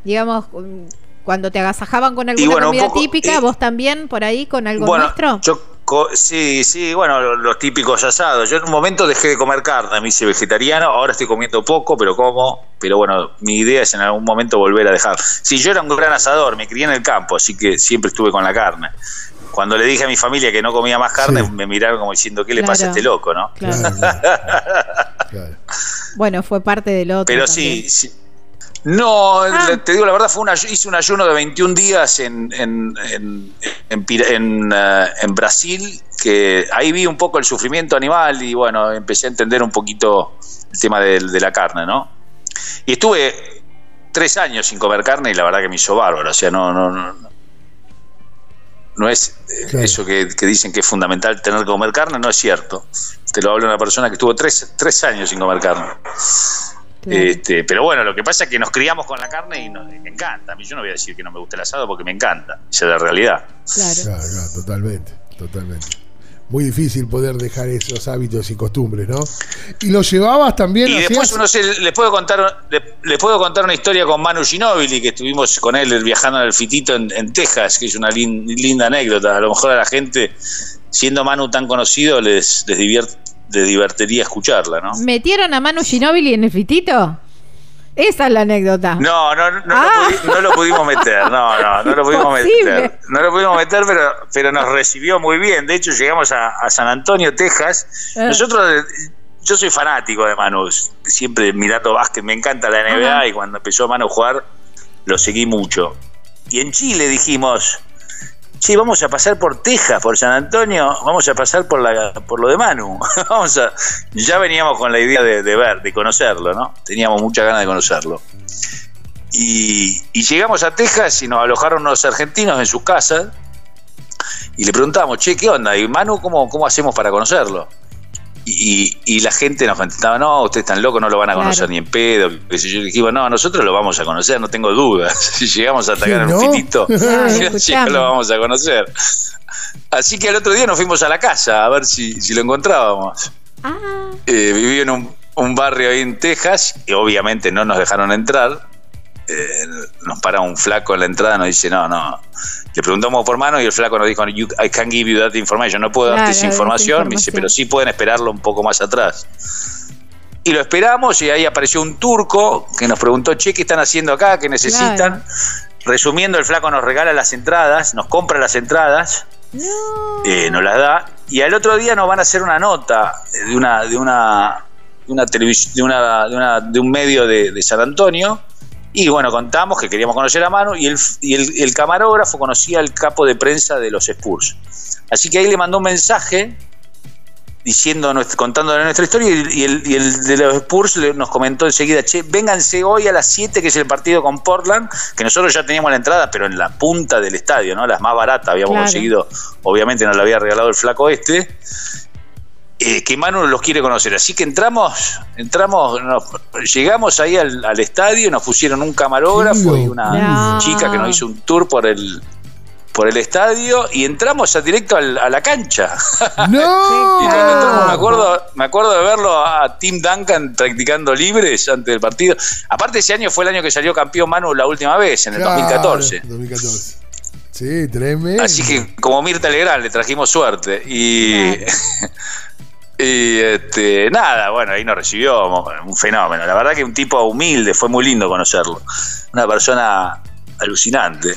digamos mm, cuando te agasajaban con alguna bueno, comida poco, típica, vos también por ahí con algo bueno, nuestro. yo Co- sí, sí, bueno, lo- los típicos asados. Yo en un momento dejé de comer carne, me hice vegetariano, ahora estoy comiendo poco, pero como. Pero bueno, mi idea es en algún momento volver a dejar. Sí, yo era un gran asador, me crié en el campo, así que siempre estuve con la carne. Cuando le dije a mi familia que no comía más carne, Sí. me miraron como diciendo, ¿qué le Claro. pasa a este loco, no? Claro. Claro, claro, claro. Bueno, fue parte del otro. Pero también. sí, sí. No, Ah. te digo la verdad, fue una, hice un ayuno de 21 días en, en, en, en Pira- en, eh, en Brasil, que ahí vi un poco el sufrimiento animal y bueno, empecé a entender un poquito el tema de, de la carne, ¿no? Y estuve tres años sin comer carne y la verdad que me hizo bárbaro, o sea, no, no, no, no es eh, Claro. eso que, que dicen que es fundamental tener que comer carne, no es cierto. Te lo habla una persona que estuvo tres, tres años sin comer carne. Claro. Este, pero bueno, lo que pasa es que nos criamos con la carne y, nos- me encanta. A mí yo no voy a decir que no me gusta el asado porque me encanta. Esa es la realidad. Claro. Claro, claro, totalmente, totalmente. Muy difícil poder dejar esos hábitos y costumbres, ¿no? Y lo llevabas también Y después uno se, les puedo contar le- les puedo contar una historia con Manu Ginóbili, que estuvimos con él viajando en el fitito en, en Texas, que es una lin- linda anécdota. A lo mejor a la gente, siendo Manu tan conocido, les, les, diviert- les divertiría escucharla, ¿no? ¿Metieron a Manu Ginóbili en el fitito? Esa es la anécdota. No, no, no, Ah. lo, pudi- no lo pudimos meter, no, no, no lo pudimos meter. No lo pudimos meter, pero, pero nos recibió muy bien. De hecho, llegamos a, a San Antonio, Texas. Eh. Nosotros, eh, yo soy fanático de Manu, siempre mirando básquet, me encanta la NBA Ajá. y cuando empezó Manu a jugar, lo seguí mucho. Y en Chile dijimos, che, vamos a pasar por Texas, por San Antonio, vamos a pasar por la por lo de Manu. vamos a, ya veníamos con la idea de, ver, de conocerlo, ¿no? Teníamos mucha ganas de conocerlo. Y, y llegamos a Texas y nos alojaron unos argentinos en su casa y le preguntamos, che, ¿qué onda? Y Manu, ¿cómo, cómo hacemos para conocerlo? Y, y- y la gente nos contestaba, no, ustedes están locos, no lo van a conocer Claro. ni en pedo. qué sé yo. Y dijimos, no, nosotros lo vamos a conocer, no tengo dudas. Si llegamos a atacar en ¿No? un Claro, ya escuchame. lo vamos a conocer. Así que al otro día nos fuimos a la casa a ver si, si lo encontrábamos. Ah, Eh, vivía en un, un barrio ahí en Texas y obviamente no nos dejaron entrar. Eh, nos para un flaco en la entrada nos dice, no, no. Le preguntamos por mano y el flaco nos dijo, "You- I can't give you that information. No puedo darte Claro, esa esa información. Me dice, información. pero sí pueden esperarlo un poco más atrás. Y lo esperamos y ahí apareció un turco que nos preguntó, che, ¿qué están haciendo acá? ¿Qué necesitan? Resumiendo, el flaco nos regala las entradas, nos compra las entradas no. eh, nos las da y al otro día nos van a hacer una nota de una de una de una televisión de una de, una- de un medio de, de San Antonio y bueno contamos que queríamos conocer a Manu y el y el, el camarógrafo conocía al capo de prensa de los Spurs así que ahí le mandó un mensaje diciendo contándole nuestra historia y, el, y el de los Spurs nos comentó enseguida, che, vénganse hoy a las 7 que es el partido con Portland, que nosotros ya teníamos la entrada, pero en la punta del estadio, ¿no? Las más baratas habíamos Claro. conseguido, obviamente nos la había regalado el flaco este. Eh, que Manu los quiere conocer, así que entramos, entramos, nos- llegamos ahí al, al estadio, nos pusieron un camarógrafo y una No. chica que nos hizo un tour por el por el estadio y entramos a directo al- a la cancha. ¡No! Y cuando entramos, me acuerdo, me acuerdo de verlo a Tim Duncan practicando libres antes del partido. Aparte, ese año fue el año que salió campeón Manu la última vez, en el Claro, 2014. 2014. Sí, tremendo. Así que, como Mirta Legrand, le trajimos suerte. Y. Y este, nada, bueno, ahí nos recibió un fenómeno. La verdad que un tipo humilde, fue muy lindo conocerlo. Una persona alucinante.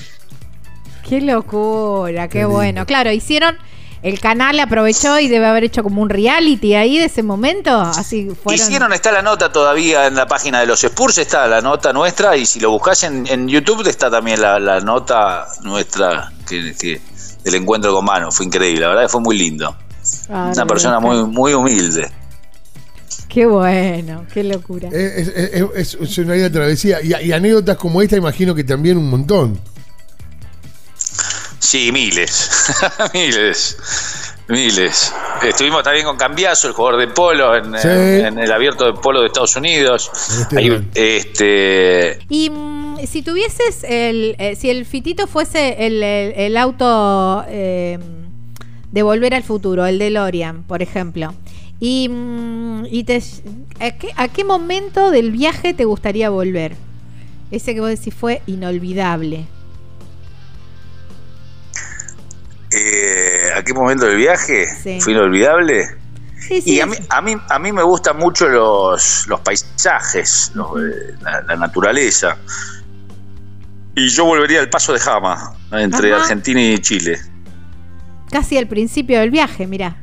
Qué locura, qué, Qué lindo. bueno. Claro, hicieron. El canal aprovechó y debe haber hecho como un reality ahí de ese momento. Así fueron. Hicieron, está la nota todavía en la página de los Spurs, está la nota nuestra, y si lo buscas en, en YouTube está también la, la nota nuestra que, que- del encuentro con Mano. Fue increíble, la verdad que fue muy lindo. Ah, Una persona muy, muy humilde. Qué bueno, qué locura. Es, es- es- es una linda travesía. Y, y anécdotas como esta, imagino que también un montón. Sí, miles, miles, miles. Estuvimos también con Cambiazo, el jugador de polo, en, Sí. en el abierto de polo de Estados Unidos. Este Ahí, este, Y mm, si tuvieses el. eh, si el fitito fuese el, el- el auto eh, de volver al futuro, el DeLorean, por ejemplo. Y, mm, y te, ¿a, qué, ¿A qué momento del viaje te gustaría volver? Ese que vos decís fue inolvidable. eh, ¿a qué momento del viaje? Sí. ¿Fue inolvidable? Sí, sí. Y a mí, a mí, a mí me gustan mucho los, los paisajes, los, la, la naturaleza. Y yo volvería al paso de Jama, entre Ajá. Argentina y Chile. Casi al principio del viaje, mirá.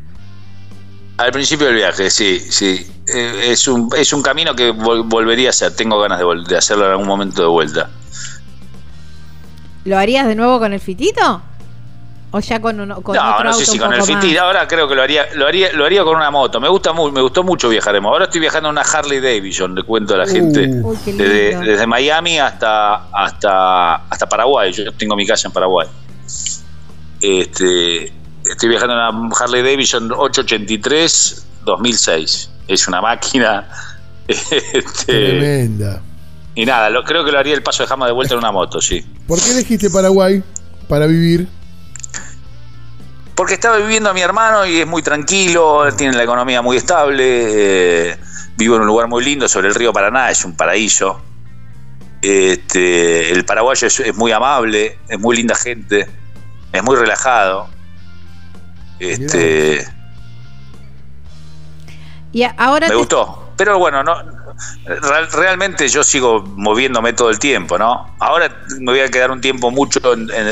Al principio del viaje, sí, sí. Eh, es, un, es un camino que vol- volvería a hacer. Tengo ganas de, de hacerlo en algún momento de vuelta. ¿Lo harías de nuevo con el fitito? ¿O ya con, uno, con no, otro no auto sé si con el? Fitir. Ahora creo que lo haría, lo haría, lo haría con una moto. Me gusta mu- me gustó mucho viajar en moto. Ahora estoy viajando en una Harley Davidson, le cuento a la gente. Uy, qué lindo. Desde, desde Miami hasta, hasta, hasta Paraguay. Yo tengo mi casa en Paraguay. Este, estoy viajando en una Harley Davidson 883 2006. Es una máquina. Este, Tremenda. y nada, lo, creo que lo haría el paso de Jama de vuelta en una moto, sí. ¿Por qué elegiste Paraguay para vivir? Porque estaba viviendo a mi hermano y es muy tranquilo, tiene la economía muy estable, eh, vivo en un lugar muy lindo sobre el río Paraná, es un paraíso. Este, el paraguayo es, es muy amable, es muy linda gente, es muy relajado. Este, Y ahora me te- gustó. Pero bueno, no real- realmente yo sigo moviéndome todo el tiempo, ¿no? Ahora me voy a quedar un tiempo mucho,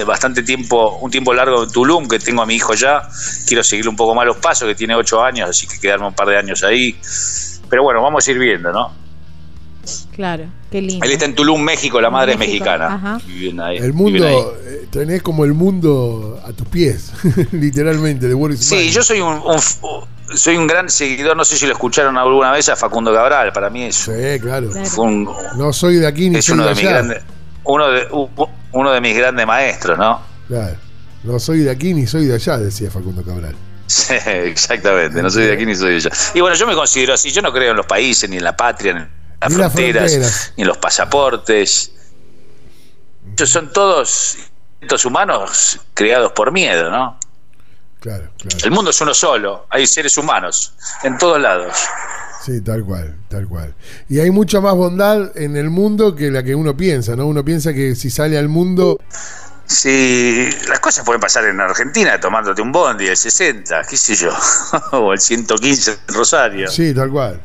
bastante tiempo, un tiempo largo en Tulum, que tengo a mi hijo ya. Quiero seguirle un poco más los pasos, que tiene ocho años, así que quedarme un par de años ahí. Pero bueno, vamos a ir viendo, ¿no? Claro, qué lindo. Él está en Tulum, México, la madre es mexicana. ajá. Viviendo ahí, El mundo, eh, tenés como el mundo a tus pies, literalmente, de Boris Sí, yo soy un, un- soy un gran seguidor, no sé si lo escucharon alguna vez a Facundo Cabral, para mí es, Sí, claro. fue un, No soy de aquí ni es soy uno de mis allá. grandes uno de uno de mis grandes maestros no Claro. No soy de aquí ni soy de allá, decía Facundo Cabral. Sí, exactamente no soy de aquí ni soy de allá y bueno yo me considero así yo no creo en los países ni en la patria ni en las Ni las fronteras fronteras. ni los pasaportes son todos inventos humanos creados por miedo no Claro, claro. el mundo es uno solo hay seres humanos en todos lados Sí, tal cual, tal cual. Y hay mucha más bondad en el mundo que la que uno piensa, ¿no? Uno piensa que si sale al mundo. Si las cosas pueden pasar en Argentina tomándote un bondi el 60, qué sé yo, o el 115 en Rosario. Sí, tal cual.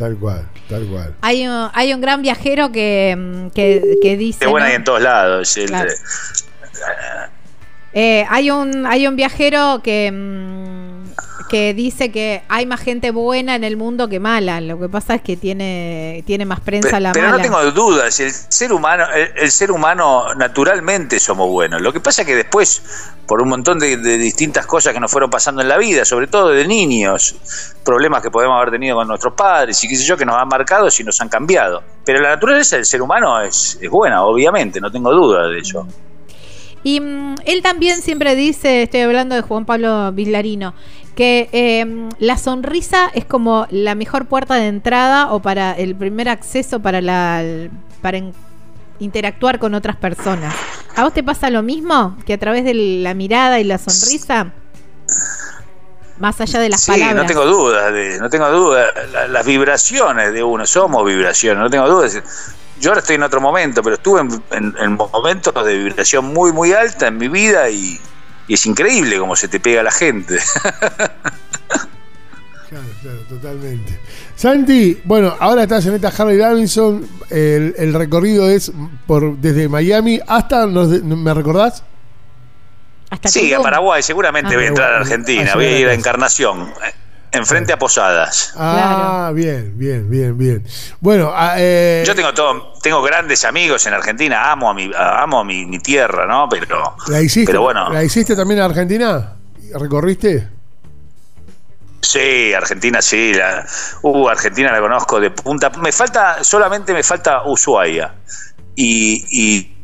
Tal cual, tal cual. Hay un, hay un gran viajero que, mm, que, que dice. Es buena ¿no? ahí en todos lados. el- Claro. Eh, hay un hay un viajero que mm, que dice que hay más gente buena en el mundo que mala. Lo que pasa es que tiene tiene más prensa Pe- la pero mala. no tengo dudas, el ser humano, el, el ser humano naturalmente somos buenos. Lo que pasa es que después, por un montón de, de distintas cosas que nos fueron pasando en la vida, sobre todo de niños, problemas que podemos haber tenido con nuestros padres y qué sé yo, que nos han marcado y nos han cambiado. Pero la naturaleza del ser humano es, es buena, obviamente, no tengo duda de ello. Y mm, él también siempre dice, estoy hablando de Juan Pablo Villarino, que eh, la sonrisa es como la mejor puerta de entrada o para el primer acceso para la para en- interactuar con otras personas. ¿A vos te pasa lo mismo? Que a través de la mirada y la sonrisa, más allá de las Sí, palabras. no tengo dudas, de, no tengo dudas. La- las vibraciones de uno, somos vibraciones, no tengo dudas. Yo ahora estoy en otro momento, pero estuve en, en- en momentos de vibración muy, muy alta en mi vida y, y es increíble cómo se te pega la gente. Claro, claro, totalmente. Santi, bueno, ahora estás en esta Harley Davidson. El, el recorrido es por desde Miami hasta. ¿nos de- ¿Me recordás? sí, a Paraguay, seguramente Ah, voy a entrar a. Argentina, Ah, voy a ir a. Encarnación, enfrente a Posadas. Ah, bien, bien, bien, bien. Bueno, ah, eh, Yo tengo todo, tengo grandes amigos en Argentina, amo a mi, amo a mi, mi tierra, ¿no? Pero, ¿la hiciste, pero bueno, ¿la hiciste también en Argentina? ¿Recorriste? Sí, Argentina sí, la, uh, Argentina la conozco de punta. Me falta, solamente me falta Ushuaia y, y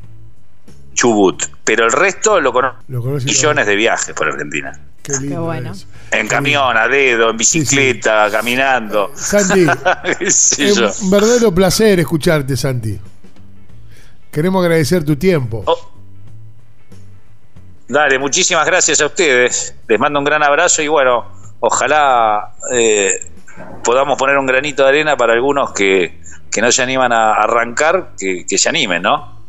Chubut, pero el resto lo conozco. Millones de viajes por Argentina. Qué lindo. bueno. es. En camión, a dedo, en bicicleta, caminando. Santi, es yo. un verdadero placer escucharte, Santi. Queremos agradecer tu tiempo. Oh. Dale, muchísimas gracias a ustedes. Les mando un gran abrazo y bueno, ojalá eh, podamos poner un granito de arena para algunos que, que no se animan a arrancar, que, que se animen, ¿no?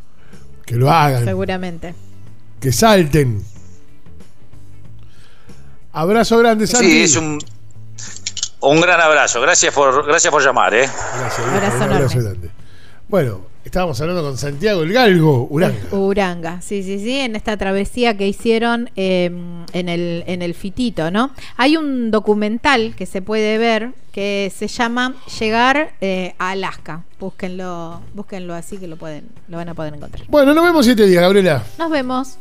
Que lo hagan, Seguramente. que salten. Abrazo grande, Santi. Sí, es un, un gran abrazo. Gracias por, gracias por llamar, ¿eh? Gracias, Abrazo un abrazo enorme. grande. Bueno, estábamos hablando con Santiago el Galgo, Uranga. Uranga, sí, sí, sí, en esta travesía que hicieron eh, en, el, en el Fitito, ¿no? Hay un documental que se puede ver que se llama Llegar eh, a Alaska. Búsquenlo, búsquenlo así que lo pueden, lo van a poder encontrar. Bueno, nos vemos siete días, Gabriela. Nos vemos.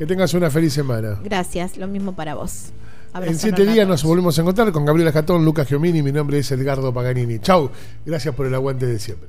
Que tengas una feliz semana. Gracias, lo mismo para vos. Abrazo en siete días nos volvemos a encontrar con Gabriela Jatón, Lucas Giomini. Mi nombre es Edgardo Paganini. Chau. Gracias por el aguante de siempre.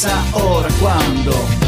Frecuente. Vamos a